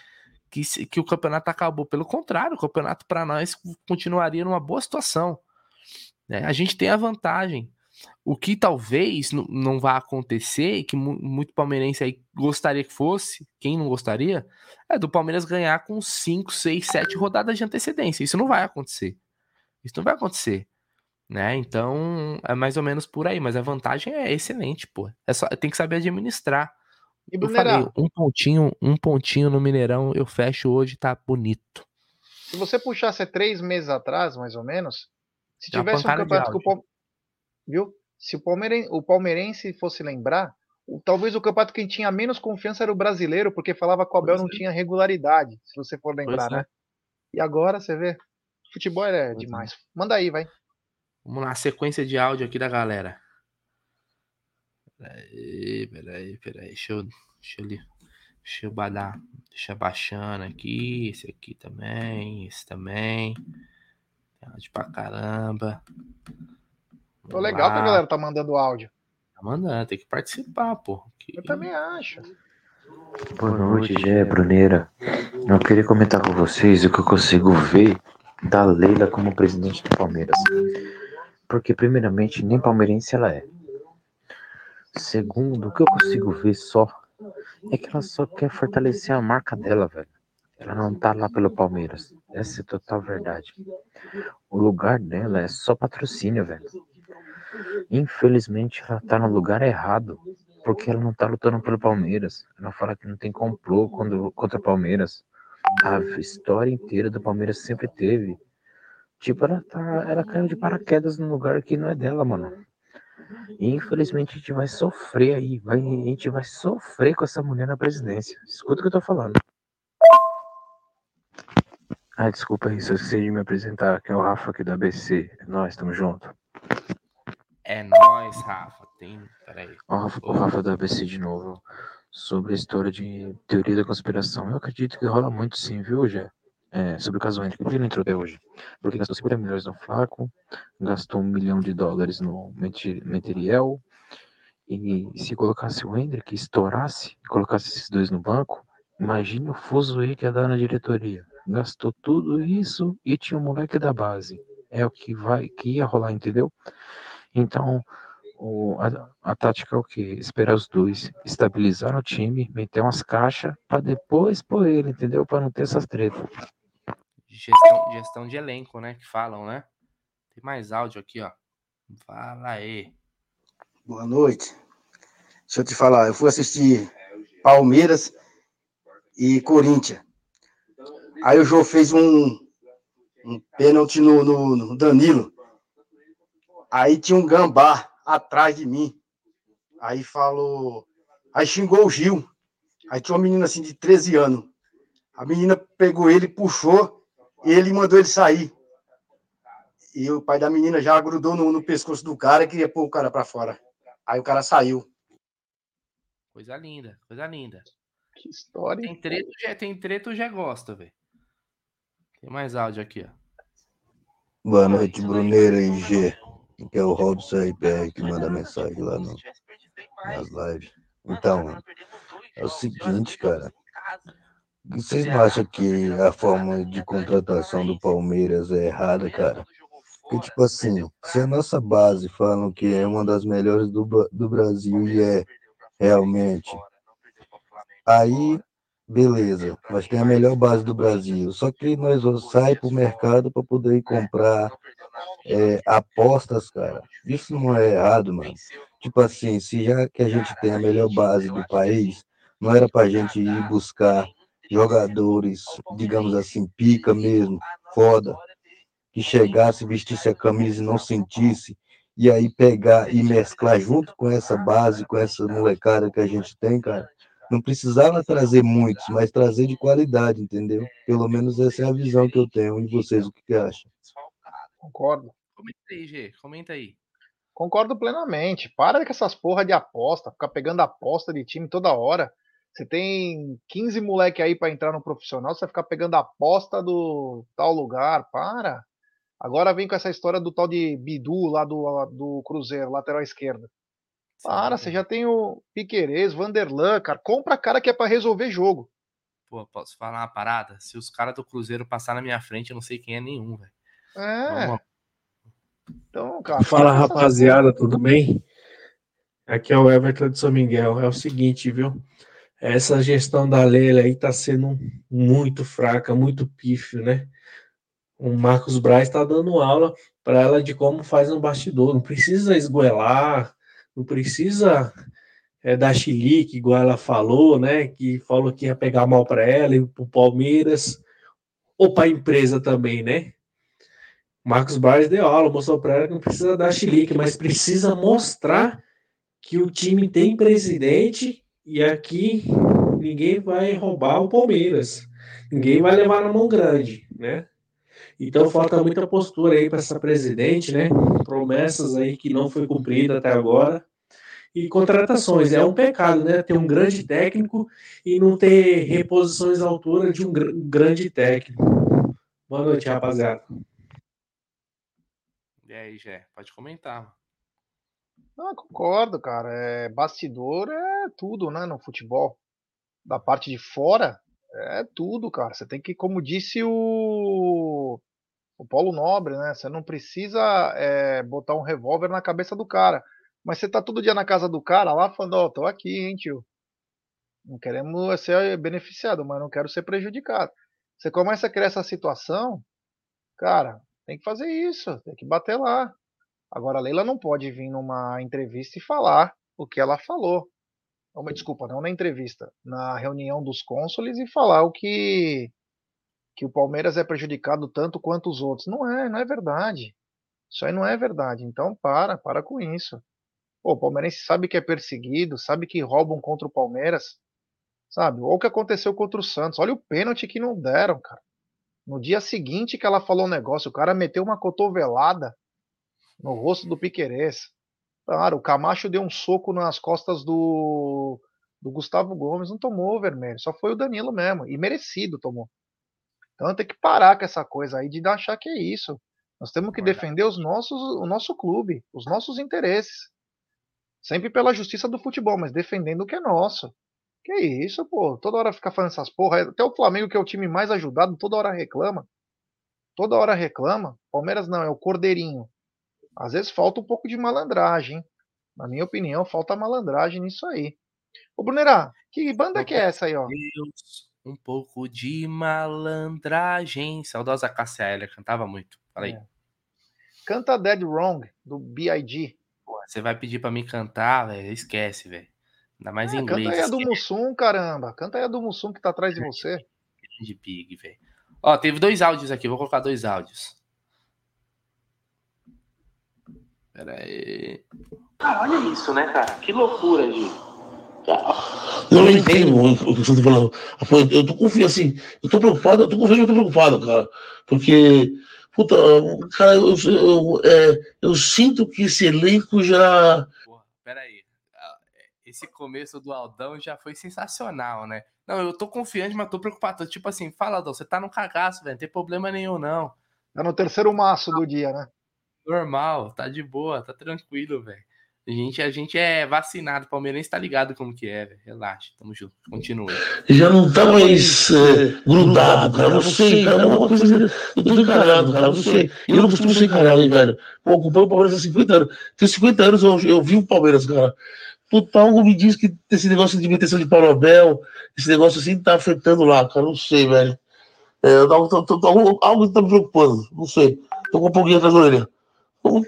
que, que o campeonato acabou. Pelo contrário, o campeonato para nós continuaria numa boa situação. Né? A gente tem a vantagem o que talvez não vá acontecer, e que muito palmeirense aí gostaria que fosse, quem não gostaria, é do Palmeiras ganhar com 5, 6, 7 rodadas de antecedência. Isso não vai acontecer. Isso não vai acontecer. Né? Então, é mais ou menos por aí, mas a vantagem é excelente, pô. É só, tem que saber administrar. E eu falei, um pontinho, um pontinho no Mineirão eu fecho hoje, tá bonito. Se você puxasse três meses atrás, mais ou menos, se tivesse um campeonato que o viu? Se o palmeirense, o palmeirense fosse lembrar, o, talvez o campeonato que tinha menos confiança era o brasileiro, porque falava que o Abel pois não é. tinha regularidade, se você for lembrar, né? É. E agora você vê, futebol é pois é. demais. É. Manda aí, vai. Vamos lá, sequência de áudio aqui da galera. Peraí, peraí, peraí. Deixa eu, deixa eu, deixa eu badar, deixa eu baixando aqui. Esse aqui também, esse também. Áudio pra caramba. Tô legal que a galera tá mandando áudio. Tá mandando, tem que participar, pô. Que... Eu também acho. Boa noite, Gé, Bruneira. Eu queria comentar com vocês o que eu consigo ver da Leila como presidente do Palmeiras. Porque, primeiramente, nem palmeirense ela é. Segundo, o que eu consigo ver só é que ela só quer fortalecer a marca dela, velho. Ela não tá lá pelo Palmeiras. Essa é a total verdade. O lugar dela é só patrocínio, velho. Infelizmente, ela tá no lugar errado, porque ela não tá lutando pelo Palmeiras. Ela fala que não tem complô contra o Palmeiras. A história inteira do Palmeiras sempre teve. Tipo, ela, tá, ela caiu de paraquedas num lugar que não é dela, mano. E infelizmente a gente vai sofrer aí. Vai, a gente vai sofrer com essa mulher na presidência. Escuta o que eu tô falando. Ah, desculpa aí, se esqueci de me apresentar, que é o Rafa aqui do ABC. Nós, estamos junto. É nóis, Rafa. Tem. Peraí. O Rafa, o Rafa da ABC de novo. Sobre a história de teoria da conspiração. Eu acredito que rola muito sim, viu, Jé? é, sobre o caso Henrique, por que ele entrou até hoje? Porque gastou 50 milhões no Flaco, gastou um milhão de dólares no Meteriel, e se colocasse o Hendrick, estourasse, colocasse esses dois no banco, imagine o fuso que ia dar na diretoria. Gastou tudo isso e tinha um moleque da base. É o que vai, que ia rolar, entendeu? Então, o, a, a, tática é o quê? Esperar os dois, estabilizar o time, meter umas caixas para depois pôr ele, entendeu? Para não ter essas tretas. Gestão, gestão de elenco, né? Que falam, né? Tem mais áudio aqui, ó. Fala aí. Boa noite. Deixa eu te falar, eu fui assistir Palmeiras e Corinthians. Aí o João fez um, um pênalti no, no, no Danilo. Aí tinha um gambá atrás de mim. Aí falou. Aí xingou o Gil. Aí tinha uma menina assim de 13 anos. A menina pegou ele, puxou, e ele mandou ele sair. E o pai da menina já grudou no, no pescoço do cara e queria pôr o cara para fora. Aí o cara saiu. Coisa linda, coisa linda. Que história. Tem treta, já, tem treta, já gosta, velho. Tem mais áudio aqui, ó. Boa noite, Bruneira e G. Que é o Robson RPR que manda mensagem lá no, nas lives. Então, é o seguinte, cara. Vocês não acham que a forma de contratação do Palmeiras é errada, cara? Porque, tipo assim, se a nossa base falam que é uma das melhores do, do Brasil e é realmente, aí beleza, mas tem a melhor base do Brasil. Só que nós vamos sair para o mercado para poder comprar é, apostas, cara. Isso não é errado, mano. Tipo assim, se já que a gente tem a melhor base do país, não era para a gente ir buscar jogadores, digamos assim, pica mesmo, foda, que chegasse, vestisse a camisa e não sentisse, e aí pegar e mesclar junto com essa base, com essa molecada que a gente tem, cara, não precisava trazer muitos, mas trazer de qualidade, entendeu? Pelo menos essa é a visão que eu tenho. E vocês, o que, que acham? Concordo. Comenta aí, Gê. Comenta aí. Concordo plenamente. Para com essas porra de aposta, ficar pegando aposta de time toda hora. Você tem 15 moleque aí para entrar no profissional, você vai ficar pegando aposta do tal lugar. Para. Agora vem com essa história do tal de Bidu lá do, do Cruzeiro, lateral esquerda. Para, você já tem o Piquerez, Vanderlan, cara. Compra cara que é para resolver jogo. Pô, posso falar uma parada? Se os caras do Cruzeiro passar na minha frente, eu não sei quem é nenhum, velho. É. Então, cara. Fala, rapaziada, tudo bem? Aqui é o Everton de São Miguel. É o seguinte, viu? Essa gestão da Leila aí tá sendo muito fraca, muito pífio, né? O Marcos Braz está dando aula para ela de como faz um bastidor. Não precisa esgoelar, não precisa é, dar chilique, igual ela falou, né? Que falou que ia pegar mal para ela e para o Palmeiras, ou para a empresa também, né? Marcos Braz deu aula, mostrou para ela que não precisa dar chilique, mas precisa mostrar que o time tem presidente e aqui ninguém vai roubar o Palmeiras. Ninguém vai levar na mão grande, né? Então falta muita postura aí para essa presidente, né? Promessas aí que não foi cumprida até agora. E contratações, é um pecado, né? Ter um grande técnico e não ter reposições à altura de um gr grande técnico. Boa noite, rapaziada. E aí, Gé, pode comentar. Ah, concordo, cara. É, bastidor é tudo, né, no futebol. Da parte de fora, é tudo, cara. Você tem que, como disse o, o Paulo Nobre, né? Você não precisa é, botar um revólver na cabeça do cara. Mas você tá todo dia na casa do cara lá falando, ó, oh, tô aqui, hein, tio. Não queremos ser beneficiado, mas não quero ser prejudicado. Você começa a criar essa situação, cara, tem que fazer isso, tem que bater lá. Agora a Leila não pode vir numa entrevista e falar o que ela falou uma desculpa, não na entrevista, na reunião dos cônsules e falar o que que o Palmeiras é prejudicado tanto quanto os outros. Não é, não é verdade. Isso aí não é verdade. Então para, para com isso. Pô, o palmeirense sabe que é perseguido, sabe que roubam contra o Palmeiras, sabe? Ou o que aconteceu contra o Santos. Olha o pênalti que não deram, cara. No dia seguinte que ela falou o negócio, o cara meteu uma cotovelada no rosto do Piquerez. Claro, o Camacho deu um soco nas costas do, do Gustavo Gomes, não tomou vermelho, só foi o Danilo mesmo, e merecido tomou. Então tem que parar com essa coisa aí de achar que é isso. Nós temos que defender os nossos, o nosso clube, os nossos interesses. Sempre pela justiça do futebol, mas defendendo o que é nosso. Que isso, pô? Toda hora ficar falando essas porra. Até o Flamengo, que é o time mais ajudado, toda hora reclama. Toda hora reclama. Palmeiras não, é o Cordeirinho. Às vezes falta um pouco de malandragem. Na minha opinião, falta malandragem nisso aí. Ô, Brunerá, que banda que é essa aí, ó? Deus, um pouco de malandragem. Saudosa Cássia Heller, cantava muito. Fala aí. É. Canta Dead Wrong, do B.I.G. Você vai pedir para mim cantar, velho? Esquece, velho. Ainda mais em inglês. Canta aí a do Mussum, caramba. Canta aí a do Mussum que tá atrás de você. De big, velho. Ó, teve dois áudios aqui. Vou colocar dois áudios. Pera aí. Ah, olha isso, né, cara? Que loucura, Gil. Eu não entendo o que você tá falando. Eu tô confiando assim, eu tô preocupado, eu tô confiando, eu tô preocupado, cara. Porque, puta, cara, eu, eu, eu, é, eu sinto que esse elenco já. Esse começo do Aldão já foi sensacional, né? Não, eu tô confiante, mas tô preocupado. Tipo assim, fala, Aldão, você tá no cagaço, velho. Não tem problema nenhum, não. Tá no terceiro maço do dia, né? Normal, tá de boa, tá tranquilo, velho. A gente, a gente é vacinado, o palmeirense tá ligado como que é, velho. Relaxa, tamo junto, continue. Já não tá mais é, grudado, cara. Não sei, cara. É uma coisa. Eu tô encarado, cara. Não sei. Eu não costumo ser encarado, hein, velho. Pô, acompanho o Palmeiras há 50 anos. Tem 50 anos eu, eu vi o Palmeiras, cara. Puta, algo me diz que esse negócio de imitação de Paulo Abel, esse negócio assim tá afetando lá, cara. Não sei, velho. É, algo, algo, algo tá me preocupando. Não sei. Tô com um pouquinho atrás da orelha.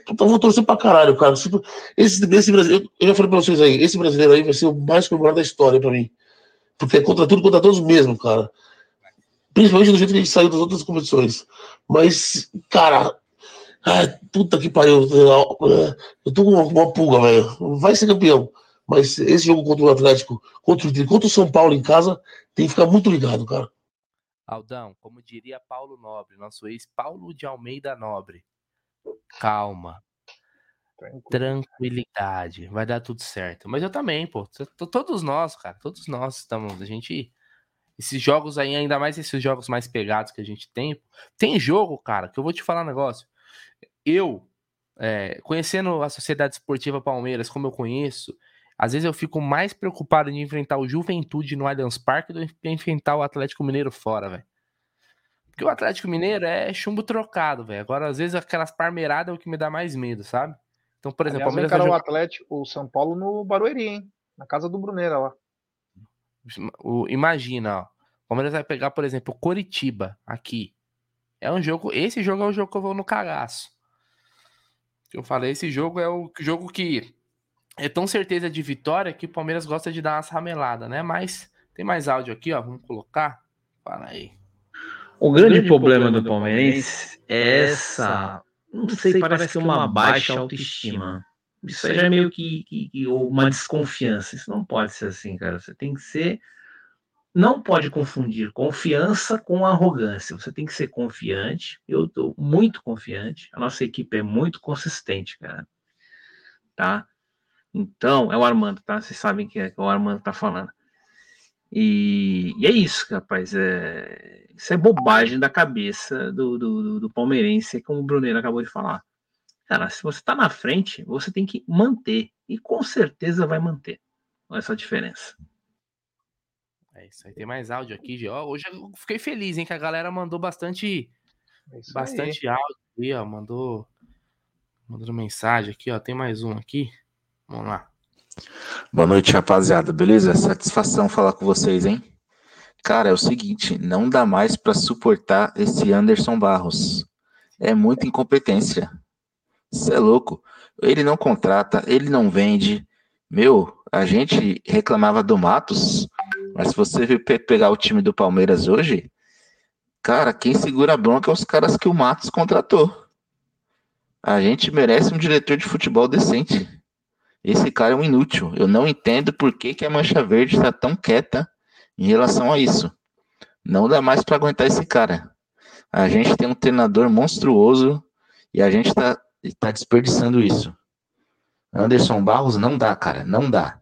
Então vou torcer pra caralho, cara. Esse, esse brasileiro, eu já falei pra vocês aí, esse brasileiro aí vai ser o mais comemorado da história pra mim. Porque é contra tudo, contra todos mesmo, cara. Principalmente do jeito que a gente saiu das outras competições. Mas, cara, ai, puta que pariu. Eu tô com uma pulga, velho. Vai ser campeão. Mas esse jogo contra o Atlético, contra o, contra o São Paulo em casa, tem que ficar muito ligado, cara. Aldão, como diria Paulo Nobre, nosso ex Paulo de Almeida Nobre. Calma. Tranquilidade. Vai dar tudo certo. Mas eu também, pô. Todos nós, cara. Todos nós estamos. A gente. Esses jogos aí, ainda mais esses jogos mais pegados que a gente tem. Tem jogo, cara, que eu vou te falar um negócio. Eu, é, conhecendo a Sociedade Esportiva Palmeiras, como eu conheço, às vezes eu fico mais preocupado em enfrentar o Juventude no Allianz Parque do que enfrentar o Atlético Mineiro fora, velho. Porque o Atlético Mineiro é chumbo trocado, velho. Agora, às vezes, aquelas parmeiradas é o que me dá mais medo, sabe? Então, por exemplo, Aliás, Palmeiras. Vai o Atlético, o São Paulo no Barueri, hein? Na casa do Bruneira lá. O, imagina, ó. O Palmeiras vai pegar, por exemplo, o Coritiba aqui. É um jogo. Esse jogo é o jogo que eu vou no cagaço. Eu falei, esse jogo é o jogo que é tão certeza de vitória que o Palmeiras gosta de dar umas rameladas, né? Mas tem mais áudio aqui, ó. Vamos colocar. Fala aí. O grande, o grande problema, problema do Palmeirense é essa. Não sei, parece que é uma baixa autoestima. Isso aí já é meio que, que, que uma desconfiança. Isso não pode ser assim, cara. Você tem que ser. Não pode confundir confiança com arrogância. Você tem que ser confiante. Eu estou muito confiante. A nossa equipe é muito consistente, cara. Tá? Então, é o Armando, tá? Vocês sabem que é, que o Armando tá falando. E, e, é isso, rapaz. É, isso é bobagem da cabeça do, do, do palmeirense, como o Bruneiro acabou de falar. Cara, se você tá na frente, você tem que manter. E com certeza vai manter. Olha essa diferença. É isso aí. Tem mais áudio aqui, Gê. Hoje eu fiquei feliz, hein? Que a galera mandou bastante, é bastante áudio aqui, ó. Mandou, mandou mensagem aqui, ó. Tem mais um aqui. Vamos lá. Boa noite, rapaziada. Beleza? Satisfação falar com vocês, hein? Cara, é o seguinte, não dá mais para suportar esse Anderson Barros. É muita incompetência. Você é louco. Ele não contrata, ele não vende. Meu, a gente reclamava do Matos, mas se você pegar o time do Palmeiras hoje, cara, quem segura a bronca é os caras que o Matos contratou. A gente merece um diretor de futebol decente. Esse cara é um inútil. Eu não entendo por que, que a Mancha Verde está tão quieta em relação a isso. Não dá mais para aguentar esse cara. A gente tem um treinador monstruoso e a gente está tá desperdiçando isso. Anderson Barros não dá, cara, não dá.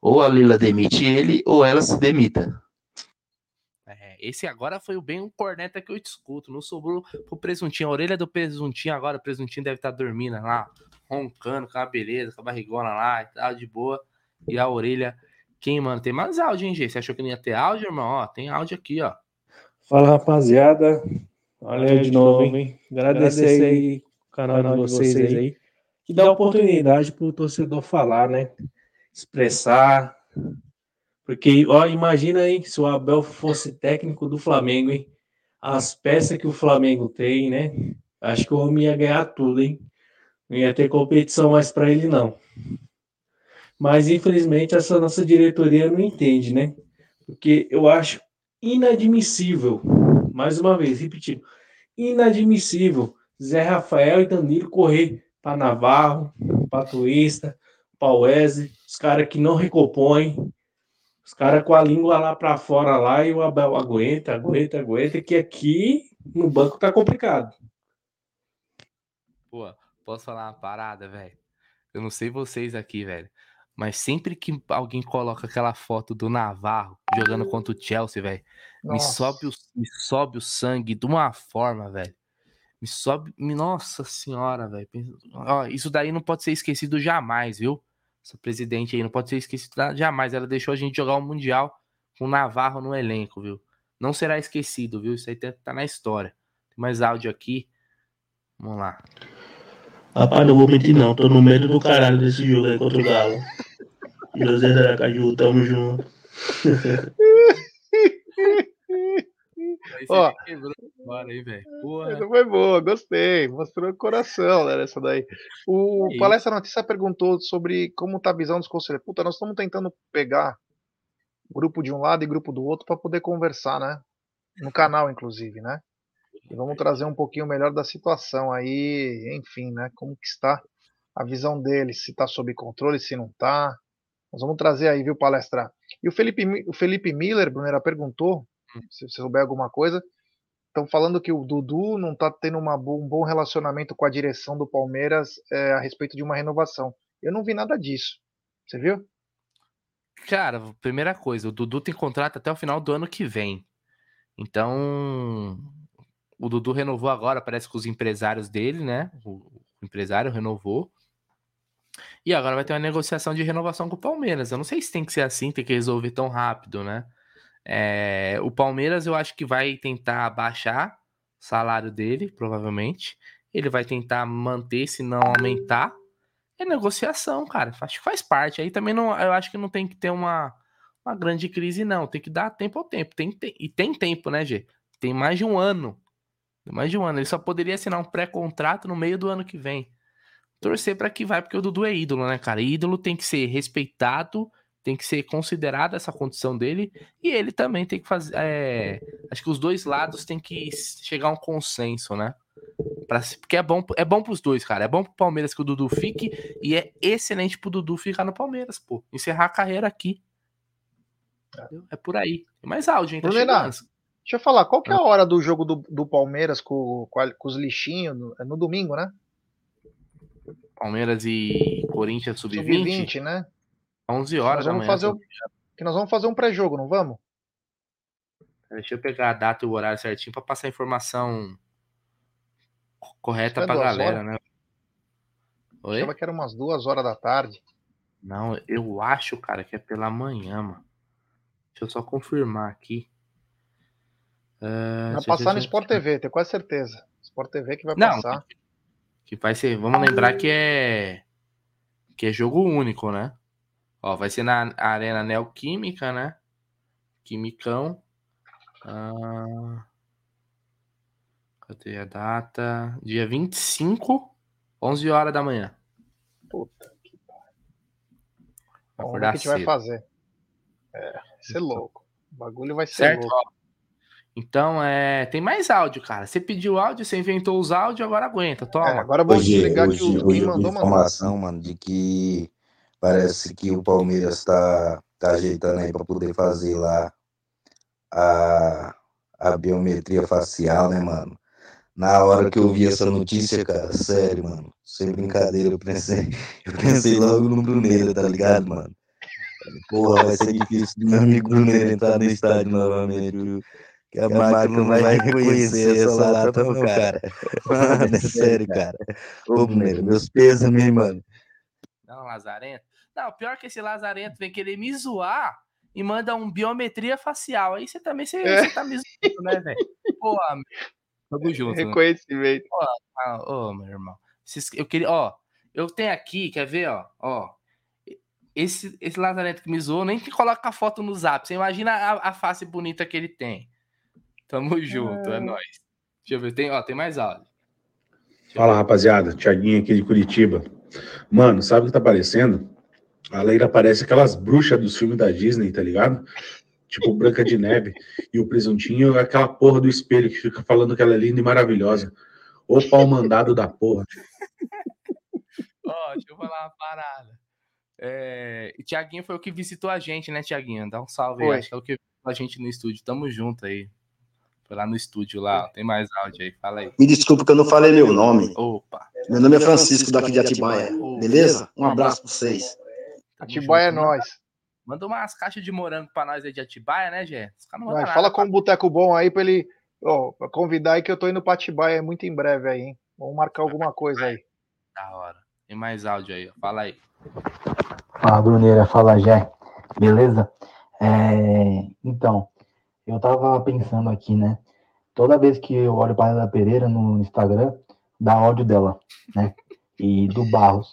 Ou a Lila demite ele ou ela se demita. É, esse agora foi bem um corneta que eu te escuto. Não sobrou pro presuntinho. A orelha do presuntinho agora, o presuntinho deve estar tá dormindo lá, roncando com a beleza, com a barrigona lá e tal, de boa. E a orelha quem, mano? Tem mais áudio, hein, Gê? Você achou que não ia ter áudio, irmão? Ó, tem áudio aqui, ó. Fala, rapaziada. Olha aí de novo, hein? Agradecer aí o canal de vocês aí. Que dá oportunidade pro torcedor falar, né? Expressar, porque, ó, imagina aí se o Abel fosse técnico do Flamengo, hein? As peças que o Flamengo tem, né? Acho que o homem ia ganhar tudo, hein? Não ia ter competição mais para ele, não. Mas, infelizmente, essa nossa diretoria não entende, né? Porque eu acho inadmissível, mais uma vez, repetindo, inadmissível Zé Rafael e Danilo correr para Navarro, para Twista, para Wesley, os caras que não recompõem, os caras com a língua lá para fora lá e o Abel aguenta, aguenta, aguenta, que aqui no banco tá complicado. Pô, posso falar uma parada, velho? Eu não sei vocês aqui, velho. Mas sempre que alguém coloca aquela foto do Navarro jogando contra o Chelsea, velho, me sobe, o, me sobe o sangue de uma forma, velho. Me sobe. Me, nossa senhora, velho. Isso daí não pode ser esquecido jamais, viu? essa presidente aí não pode ser esquecida jamais. Ela deixou a gente jogar o um Mundial com o Navarro no elenco, viu? Não será esquecido, viu? Isso aí tá, tá na história. Tem mais áudio aqui. Vamos lá. Rapaz, não vou mentir não. Tô no meio do caralho desse jogo aí contra o Galo. José Aracaju, tamo junto. Ó, aí, velho. Foi boa, gostei. Mostrou o coração, né, essa daí. O e... Palestra Notícia perguntou sobre como tá a visão dos conselheiros. Puta, nós estamos tentando pegar grupo de um lado e grupo do outro para poder conversar, né? No canal, inclusive, né? E vamos trazer um pouquinho melhor da situação aí, enfim, né? Como que está a visão deles, se está sob controle, se não está. Nós vamos trazer aí, viu, palestra? E o Felipe, o Felipe Miller, Brunera, perguntou Hum. se você souber alguma coisa. Estão falando que o Dudu não está tendo uma, um bom relacionamento com a direção do Palmeiras é, a respeito de uma renovação. Eu não vi nada disso. Você viu? Cara, primeira coisa, o Dudu tem contrato até o final do ano que vem. Então, o Dudu renovou agora, parece que os empresários dele, né? O, empresário renovou. E agora vai ter uma negociação de renovação com o Palmeiras. Eu não sei se tem que ser assim, tem que resolver tão rápido, né? É, o Palmeiras eu acho que vai tentar baixar o salário dele, provavelmente. Ele vai tentar manter, se não aumentar. É negociação, cara. Acho que faz parte. Aí também não, eu acho que não tem que ter uma, uma grande crise, não. Tem que dar tempo ao tempo. Tem, tem, e tem tempo, né, G? Tem mais de um ano. Mais de um ano. Ele só poderia assinar um pré-contrato no meio do ano que vem. Torcer para que vai, porque o Dudu é ídolo, né, cara? E ídolo tem que ser respeitado tem que ser considerada essa condição dele e ele também tem que fazer. É, acho que os dois lados tem que chegar a um consenso, né? Pra, porque é bom, é bom pros dois, cara. É bom pro Palmeiras que o Dudu fique e é excelente pro Dudu ficar no Palmeiras, pô. Encerrar a carreira aqui. É por aí. Tem mais áudio, hein? Tá deixa eu falar, qual que é a hora do jogo do, do Palmeiras com, com, os lixinhos? No, é no domingo, né? Palmeiras e Corinthians sub-20? Sub-20, né? 11 horas nós vamos fazer um, Que nós vamos fazer um pré-jogo, não vamos? Deixa eu pegar a data e o horário certinho para passar a informação correta para a galera, horas? né? Oi? Achava que era umas duas horas da tarde. Não, eu acho, cara, que é pela manhã, mano. Deixa eu só confirmar aqui. Uh, vai passar no Sport TV, tenho quase certeza. Sport TV que vai Não, passar. Que vai ser. Vamos lembrar que é. Que é jogo único, né? Ó, vai ser na Arena Neoquímica, né? Quimicão. Ah, cadê a data? Dia 25, 11 horas da manhã. Puta que pariu. Vamos ver o que a gente vai fazer. É, vai ser louco. O bagulho vai ser certo, louco. Então, é, tem mais áudio, cara. Você pediu áudio, você inventou os áudios, agora aguenta. Toma. É, agora vou hoje, desligar hoje, que o hoje mandou informação, mano, de que Parece que o Palmeiras está tá ajeitando aí para poder fazer lá a, a biometria facial, né, mano? Na hora que eu vi essa notícia, cara, sério, mano, sem brincadeira, eu pensei, eu pensei logo no Bruneiro, tá ligado, mano? Porra, vai ser difícil do meu amigo Bruneiro entrar no estádio novamente, viu? Que a, máquina não vai reconhecer essa lata, não, cara. Mano, é sério, cara. Ô, Bruneiro, meus pesos, hein, mano. Não, Lazarento. Não, pior que esse Lazarento vem querer me zoar e manda um biometria facial. Aí você também você, É. você tá me zoando, né, velho? Pô, amigo. Tamo junto. né? Reconhecimento. Ó, ah, Ô, meu irmão. Eu queria, ó, eu tenho aqui, quer ver, ó, ó. Esse, esse Lazarento que me zoou, nem que coloca a foto no zap. Você imagina a, a face bonita que ele tem. Tamo junto, é, nóis. Deixa eu ver, tem, ó, tem mais áudio. Fala rapaziada, Tiaguinho aqui de Curitiba. Mano, sabe o que tá parecendo? A Leira parece aquelas bruxas dos filmes da Disney, tá ligado? Tipo Branca de Neve. E o presuntinho é aquela porra do espelho que fica falando que ela é linda e maravilhosa. Ô pau mandado da porra. Ó, deixa eu falar uma parada. É, e Tiaguinho foi o que visitou a gente, né, Tiaguinho? Dá um salve aí. Foi. Acho que é o que visitou a gente no estúdio. Tamo junto aí. Foi lá no estúdio lá. ó. Tem mais áudio aí. Fala aí. Me desculpa que eu não falei meu nome. Opa. Meu nome é Francisco, daqui de Atibaia. Beleza? Um abraço pra vocês. Atibaia é junto. nós. Manda umas caixas de morango pra nós aí de Atibaia, né, Gé? Os caras não mandam Vai, nada fala com um boteco bom aí pra ele ó, pra convidar aí que eu tô indo pra Atibaia muito em breve aí, hein? Vamos marcar alguma coisa aí. Da hora. Tem mais áudio aí, ó. Fala aí. Fala, Bruneira, fala, Jé. Beleza? É, então, eu tava pensando aqui, né? Toda vez que eu olho para a Pereira no Instagram, dá ódio dela, né? E do Barros.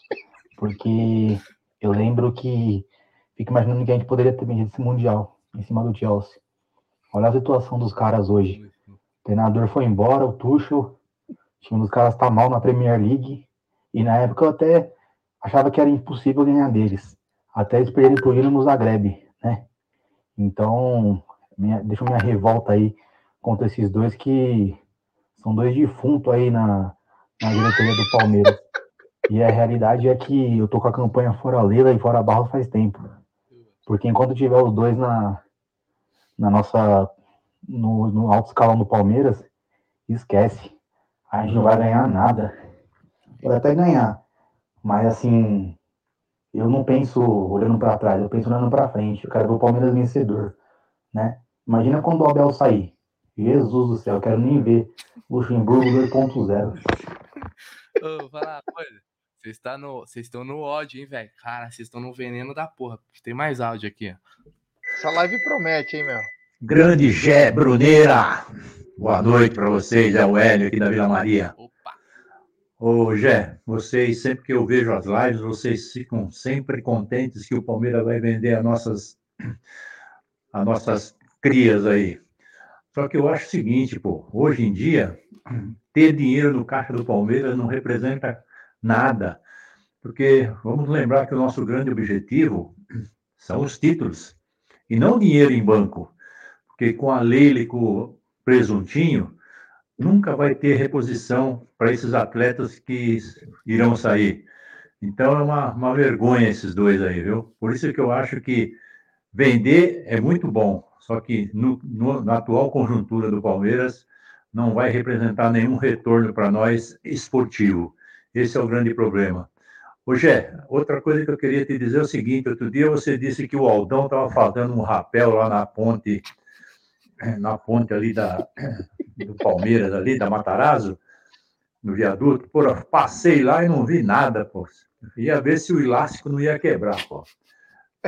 Porque eu lembro que fico imaginando que a gente poderia ter vencido esse Mundial em cima do Chelsea. Olha a situação dos caras hoje. O treinador foi embora, o Tuchel. O time dos caras tá mal na Premier League. E na época eu até achava que era impossível ganhar deles. Até eles perderem pro no Zagreb, né? Então, minha, deixa minha revolta aí contra esses dois que são dois defuntos aí na, na diretoria do Palmeiras. E a realidade é que eu tô com a campanha fora Leila e fora Barros faz tempo. Porque enquanto tiver os dois na, na nossa. No, no alto escalão do Palmeiras, esquece. A gente não vai ganhar nada. Pode até ganhar. Mas assim, eu não penso olhando para trás, eu penso olhando para frente. Eu quero ver o Palmeiras vencedor, né? Imagina quando o Abel sair. Jesus do céu, eu quero nem ver Luxemburgo 2.0. Ô, falar uma coisa. Vocês tá no- vocês estão no ódio, hein, velho? Cara, vocês estão no veneno da porra. Tem mais áudio aqui, ó. Essa live promete, hein, meu? Grande Gé Bruneira. Boa noite para vocês, é o Hélio aqui da Vila Maria. Ô Gé, vocês, sempre que eu vejo as lives, vocês ficam sempre contentes que o Palmeiras vai vender as nossas, as nossas crias aí. Só que eu acho o seguinte, pô, hoje em dia, ter dinheiro no caixa do Palmeiras não representa nada. Porque vamos lembrar que o nosso grande objetivo são os títulos e não dinheiro em banco. Porque com a Leila e com o Presuntinho, nunca vai ter reposição para esses atletas que irão sair. Então é uma, uma vergonha esses dois aí, viu? Por isso que eu acho que vender é muito bom, só que no, no- na atual conjuntura do Palmeiras não vai representar nenhum retorno para nós esportivo. Esse é o grande problema. Ô, Gé, outra coisa que eu queria te dizer é o seguinte: outro dia você disse que o Aldão estava faltando um rapel lá na ponte, na ponte ali da, do Palmeiras, ali, da Matarazzo, no viaduto. Pô, passei lá e não vi nada, pô. Ia ver se o elástico não ia quebrar, pô.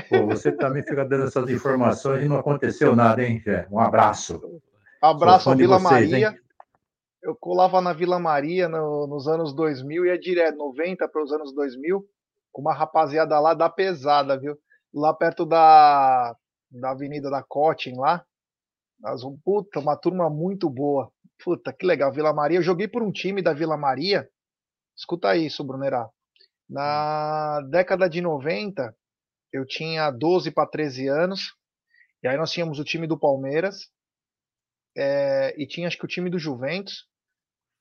Pô, você também fica dando essas informações e não aconteceu nada, hein, Gé? Um abraço. Abraço de Vila vocês, Maria. hein? Eu colava na Vila Maria no- nos anos 2000, ia direto, 90 para os anos 2000, com uma rapaziada lá da pesada, viu? Lá perto da, da Avenida da Cotin, lá. Nós, puta, uma turma muito boa. Puta, que legal. Vila Maria. Eu joguei por um time da Vila Maria. Escuta isso, Brunerá. Na década de 90, eu tinha 12 para 13 anos. E aí nós tínhamos o time do Palmeiras. é, e tinha acho que o time do Juventus.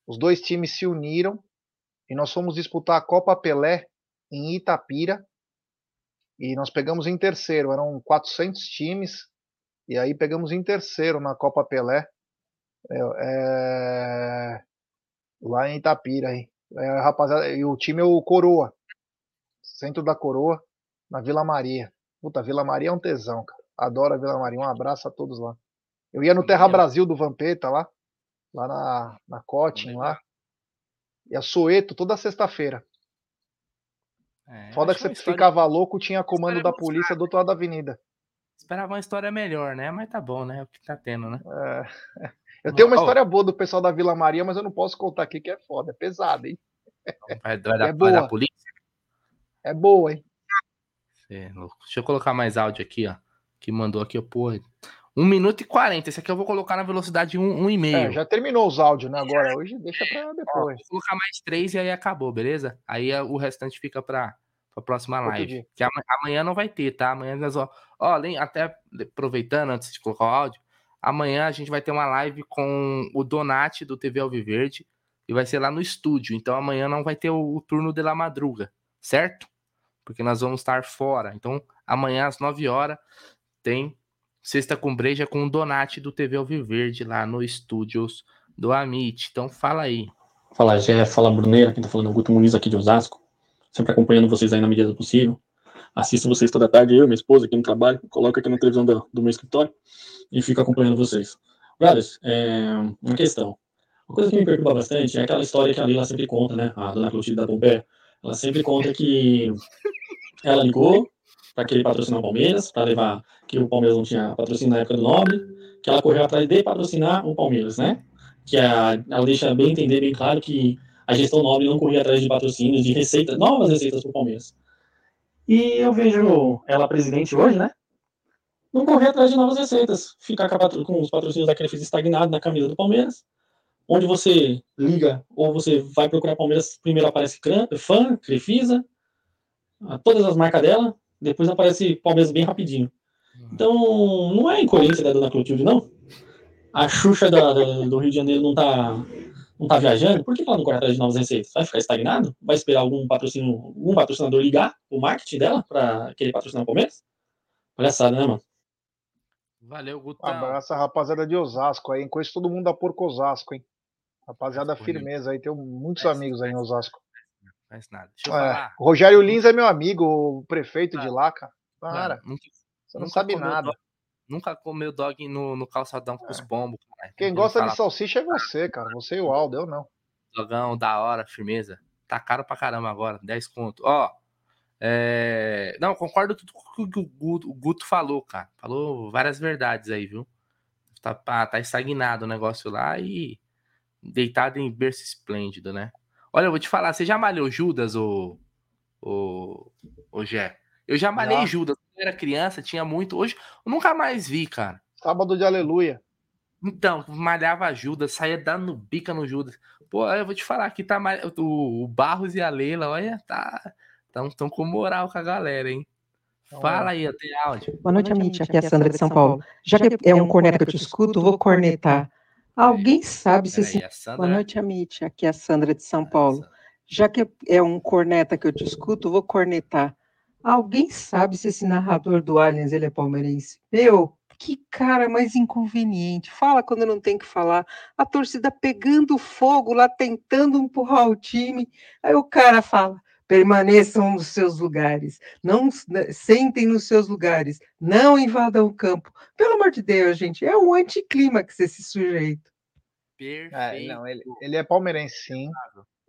Os dois times se uniram e nós fomos disputar a Copa Pelé em Itapira. E nós pegamos em terceiro, eram 400 times. E aí pegamos em terceiro na Copa Pelé. É, é, lá em Itapira. Aí. É, rapaziada, e o time é o Coroa. Centro da Coroa, na Vila Maria. Puta, Vila Maria é um tesão, cara. Adoro a Vila Maria. Um abraço a todos lá. Eu ia no Terra Brasil do Vampeta lá, lá na, na Cotin, lá. E a Soeto toda sexta-feira. É, Foda que você história- ficava louco, tinha comando da polícia do outro lado da avenida. Esperava uma história melhor, né? Mas tá bom, né? É o que tá tendo, né? É. Eu tenho uma história boa do pessoal da Vila Maria, mas eu não posso contar aqui que é foda, é pesado, hein? Vai, É vai dar boa. polícia? É boa, hein? É louco. Deixa eu colocar mais áudio aqui, ó. Que mandou aqui, ó, porra. 1 minuto e 40. Esse aqui eu vou colocar na velocidade 1, 1,5. É, já terminou os áudios, né? Agora, hoje deixa pra Ó, depois. vou colocar mais três e aí acabou, beleza? Aí é, o restante fica pra, pra próxima live. Que ama- amanhã não vai ter, tá? Amanhã nós ó, ó, até aproveitando antes de colocar o áudio, amanhã a gente vai ter uma live com o Donati do TV Alviverde e vai ser lá no estúdio. Então amanhã não vai ter o, o turno de la madruga, certo? Porque nós vamos estar fora. Então amanhã às 9 horas tem Sexta com Breja com o Donati do TV Alviverde lá no estúdios do Amit. Então fala aí. Fala Jeff, fala Bruneira, quem tá falando é Guto Muniz aqui de Osasco. Sempre acompanhando vocês aí na medida do possível. Assisto vocês toda tarde, eu e minha esposa aqui no trabalho, coloco aqui na televisão do, do meu escritório e fico acompanhando vocês. Brothers, é, uma questão. Uma coisa que me preocupa bastante é aquela história que a Lila sempre conta, né? A dona Clotilde da Pompé. Ela sempre conta que ela ligou para querer patrocinar o Palmeiras, para levar que o Palmeiras não tinha patrocínio na época do Nobre, que ela correu atrás de patrocinar o Palmeiras, né? Que a, ela deixa bem entender, bem claro que a gestão Nobre não corria atrás de patrocínios, de receitas, novas receitas para o Palmeiras. E eu vejo ela presidente hoje, né? Não correr atrás de novas receitas, ficar com, com os patrocínios da Crefisa estagnados na camisa do Palmeiras, onde você liga ou você vai procurar Palmeiras, primeiro aparece fã, Crefisa, ah, todas as marcas dela, depois aparece Palmeiras bem rapidinho. Então, não é incoerência da dona Clotilde, não. A Xuxa da- da- do Rio de Janeiro não tá, não tá viajando, por que ela não corre atrás de novas receitas? Vai ficar estagnado? Vai esperar algum patrocínio, algum patrocinador ligar o marketing dela para querer patrocinar o Palmeiras? Palhaçada, né, mano? Valeu, Gutão. Abraço a rapaziada de Osasco aí, hein? Conheço todo mundo da Porco Osasco, hein? Rapaziada firmeza aí, tenho muitos amigos aí em Osasco. Faz nada. Deixa eu É, falar. Rogério Lins é meu amigo, o prefeito de lá, cara. Mano, Para, nunca, você não sabe nada. dog- nunca comeu dog no, no calçadão com os pombos. cara. Quem gosta de salsicha é você, cara. Você e o Aldo, eu não. Dogão, da hora, firmeza. Tá caro pra caramba agora, 10 conto. Ó, é... Não, concordo com tudo que o Guto, o Guto falou, cara. Falou várias verdades aí, viu? Tá tá estagnado o negócio lá e deitado em berço esplêndido, né? Olha, eu vou te falar, você já malhou Judas, ô, ô, ô Gé? Eu já malhei Já. Judas. Quando eu era criança, tinha muito. Hoje, eu nunca mais vi, cara. Sábado de aleluia. Então, malhava Judas, saía dando bica no Judas. Pô, eu vou te falar que tá mal- o, o Barros e a Leila, olha, tá. Tão, tão com moral com a galera, hein? Fala aí, tem áudio. Boa noite, Amit. Aqui é a Sandra de São Paulo. Já que é um corneta que eu te escuto, vou cornetar. Alguém sabe se a Sandra- Boa noite, Amit. Aqui é a Sandra de São Paulo. Já que é um corneta que eu te escuto, vou cornetar. Alguém sabe se esse narrador do Aliens ele é palmeirense? Meu, que cara mais inconveniente. Fala quando não tem que falar. A torcida pegando fogo lá, tentando empurrar o time. Aí o cara fala: permaneçam nos seus lugares, não s- sentem nos seus lugares, não invadam o campo. Pelo amor de Deus, gente, é um anticlímax esse sujeito. É, não, ele, ele é palmeirense, sim.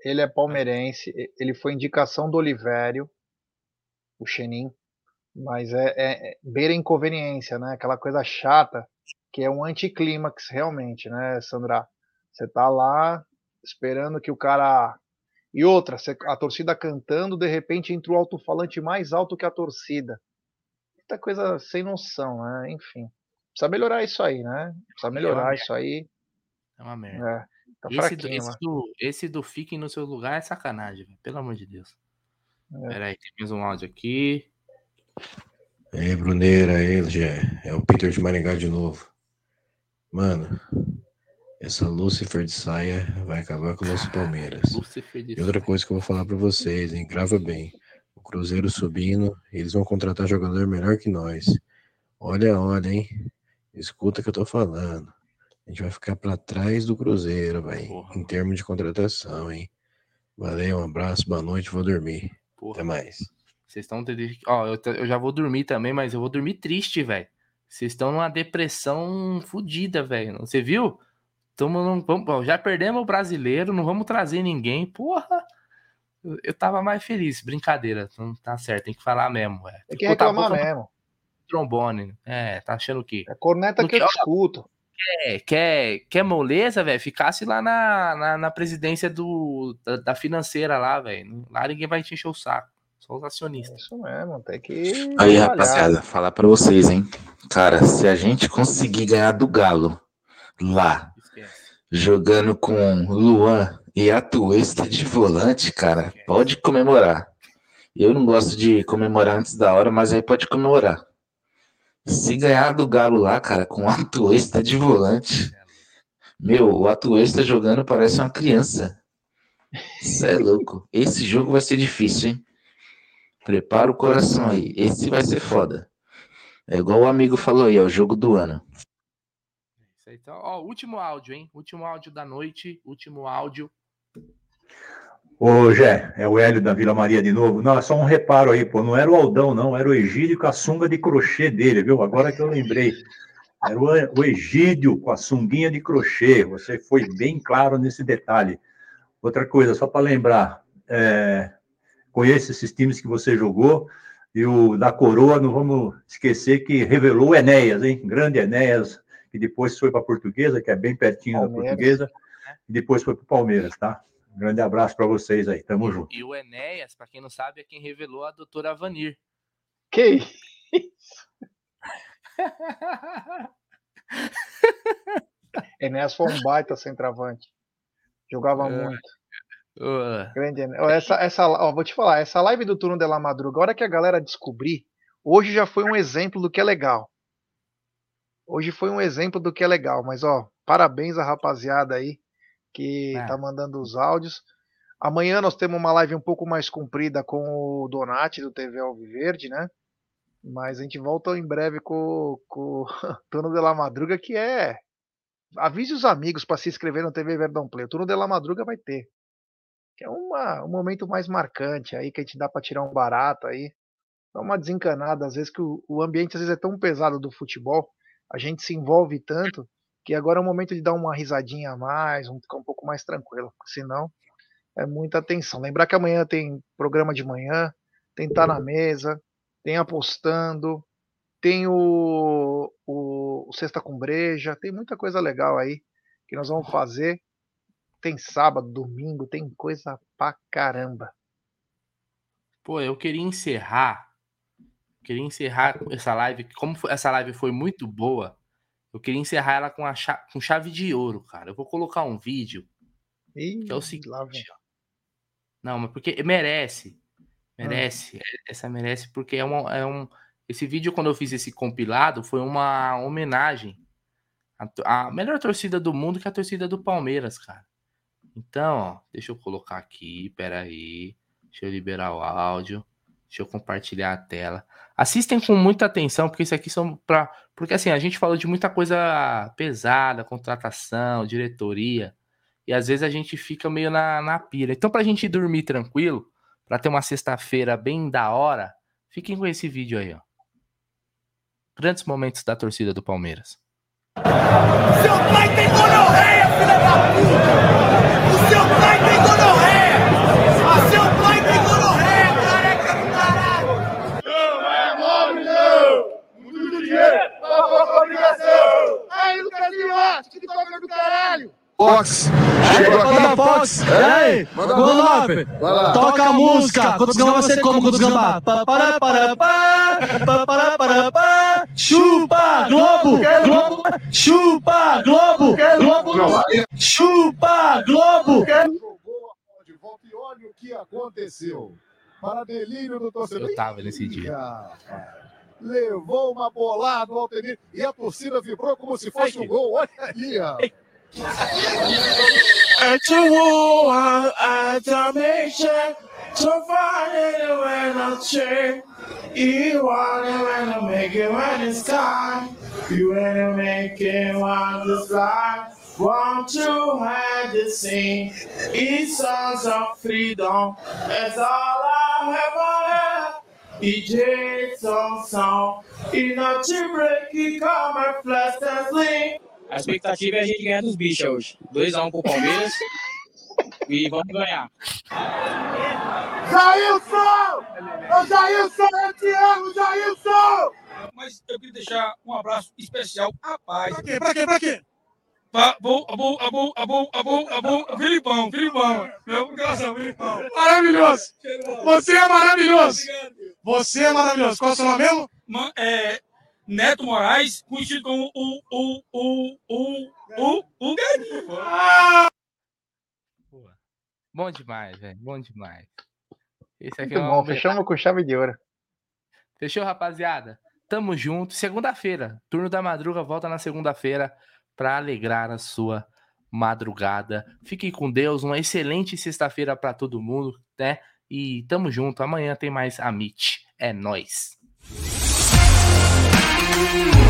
Ele é palmeirense. Ele foi indicação do Olivério, o Chenin. Mas é, é, é beira inconveniência, né? Aquela coisa chata, que é um anticlímax, realmente, né, Sandra? Você tá lá esperando que o cara. E outra, a torcida cantando, de repente entra o alto-falante mais alto que a torcida. Muita coisa sem noção, né? Enfim. Precisa melhorar isso aí, né? Precisa melhorar merda. isso aí. É uma merda. É, tá esse, do, esse, do, esse do Fiquem no seu lugar é sacanagem, velho. Pelo amor de Deus. É. Peraí, tem mais um áudio aqui. Ei, Bruneira, ele já é o Peter de Maringá de novo. Mano, essa Lucifer de saia vai acabar com o nosso Palmeiras. E outra coisa que eu vou falar pra vocês, hein? Grava bem. O Cruzeiro subindo, eles vão contratar jogador melhor que nós. Olha, olha, hein? Escuta o que eu tô falando. A gente vai ficar pra trás do Cruzeiro, velho. Em termos de contratação, hein? Valeu, um abraço, boa noite, vou dormir. Porra. Até mais. Vocês estão. Ó, eu, eu já vou dormir também, mas eu vou dormir triste, velho. Vocês estão numa depressão fodida, velho. Você viu? Tamo num, vamos, já perdemos o brasileiro, não vamos trazer ninguém. Porra! Eu, eu tava mais feliz. Brincadeira, não tá certo, tem que falar mesmo. Véio. Tem que reclamar mesmo. Trombone. É, tá achando o quê? É corneta que eu escuto. Quer, quer, quer moleza, velho? Ficasse lá na, na, na presidência do, da, da financeira lá, velho. Lá ninguém vai te encher o saco. Só os acionistas. É isso mesmo, tem que. Aí, rapaziada, falar pra vocês, hein? Cara, se a gente conseguir ganhar do Galo lá, jogando com Luan e Atuesta de volante, cara, pode comemorar. Eu não gosto de comemorar antes da hora, mas aí pode comemorar. Se ganhar do Galo lá, cara, com o Atuesta de volante. Meu, o Atuesta jogando parece uma criança. Isso é louco. Esse jogo vai ser difícil, hein? Prepara o coração aí. Esse vai ser foda. É igual o amigo falou aí, é o jogo do ano. Então, ó, último áudio, hein? Último áudio da noite, último áudio. Ô, Jé, é o Hélio da Vila Maria de novo. Não, é só um reparo aí, pô. Não era o Aldão, não. Era o Egídio com a sunga de crochê dele, viu? Agora que eu lembrei. Era o Egídio com a sunguinha de crochê. Você foi bem claro nesse detalhe. Outra coisa, só para lembrar, é, conheço esses times que você jogou, e o da Coroa, não vamos esquecer que revelou o Enéas, hein? Grande Enéas, que depois foi para a Portuguesa, que é bem pertinho Palmeiras. da Portuguesa, e depois foi para o Palmeiras, tá? Um grande abraço para vocês aí, tamo e, junto. E o Enéas, para quem não sabe, é quem revelou a doutora Vanir. Que isso? Enéas foi um baita centroavante. Jogava é. muito. Uh. Grande, essa, essa, ó, vou te falar, essa live do turno de la madruga, a hora que a galera descobrir, hoje já foi um exemplo do que é legal. Hoje foi um exemplo do que é legal, mas ó, parabéns a rapaziada aí que é. tá mandando os áudios. Amanhã nós temos uma live um pouco mais comprida com o Donati do TV Alviverde, né? Mas a gente volta em breve com, com o Turno de la Madruga, que é. Avise os amigos para se inscrever no TV Verdão Play. O Turno de la Madruga vai ter que é uma, um momento mais marcante aí que a gente dá para tirar um barato aí. Dá uma desencanada, às vezes que o, o ambiente às vezes é tão pesado do futebol, a gente se envolve tanto que agora é o momento de dar uma risadinha a mais, um, ficar um pouco mais tranquilo, senão é muita tensão. Lembrar que amanhã tem programa de manhã, tem Tá na Mesa, tem Apostando, tem o, o, o Sexta com Breja, tem muita coisa legal aí que nós vamos fazer tem sábado, domingo, tem coisa pra caramba. Pô, eu queria encerrar. Queria encerrar essa live. Como essa live foi muito boa, eu queria encerrar ela com, a chave, com chave de ouro, cara. Eu vou colocar um vídeo. Ih, que é o seguinte. Não, mas porque merece. Merece. Hum. Essa merece, porque é, uma, é um. Esse vídeo, quando eu fiz esse compilado, foi uma homenagem à melhor torcida do mundo, que é a torcida do Palmeiras, cara. Então, ó, deixa eu colocar aqui, peraí. Deixa eu liberar o áudio. Deixa eu compartilhar a tela. Assistem com muita atenção, porque isso aqui são para. Porque assim, a gente falou de muita coisa pesada, contratação, diretoria. E às vezes a gente fica meio na, na pira. Então, pra gente dormir tranquilo, para ter uma sexta-feira bem da hora, fiquem com esse vídeo aí, ó. Grandes momentos da torcida do Palmeiras. Seu pai tem gonorreia, filha da puta! O seu pai tem gonorreia! A seu pai tem gonorreia, careca do caralho! Não é mole, não! Muito dinheiro, pra obrigação! Aí, Lucasinho, ó, TikToker do caralho! Fox. Chegou aqui. Manda Fox. E aí? Manda Lop. Toca a música. Quantos gambá você come? Quantos gambá? Para, para, para, para, para, para. Chupa, Globo. Globo. Chupa, Globo. Globo. Chupa, Globo. De volta e olha o que aconteceu. Para delírio do torcedor. Eu tava nesse dia. Levou uma bolada o Altenir e a torcida vibrou como se fosse um gol. Olha ali, ó. Ẹ̀túnwó àtàmẹ́ṣẹ́ tó bá nílò ẹ̀nà ṣe. Ìwà ni wẹ́n make it when it's time. You wanna make it when it's life. Want to have the scene. It's songs of freedom. That's all I ever had. EJ song song. In a break, it come and flash and sling. A expectativa é a gente ganhar dos bichos hoje. 2x1 pro Palmeiras. e vamos ganhar. Jailson! Ô Jailson, eu te amo, Jailson! Mas eu queria deixar um abraço especial à paz. Pra quê? Pra quê? Pra quê? Pra, bom, bom, bom, bom, bom, bom, Filipão, Filipão. Meu coração, Filipão. Maravilhoso! Você é maravilhoso! Você é maravilhoso. Qual é o seu nome mesmo? Man, é, Neto Moraes, conhecido como o, o, o, o, o, o! Bom demais, velho. Bom demais. Esse aqui Muito é bom, uma fechamos com chave de ouro. Fechou, rapaziada? Tamo junto. Segunda-feira, turno da madruga volta na segunda-feira para alegrar a sua madrugada. Fiquem com Deus, uma excelente sexta-feira para todo mundo, né? E tamo junto. Amanhã tem mais Amit. É nós. you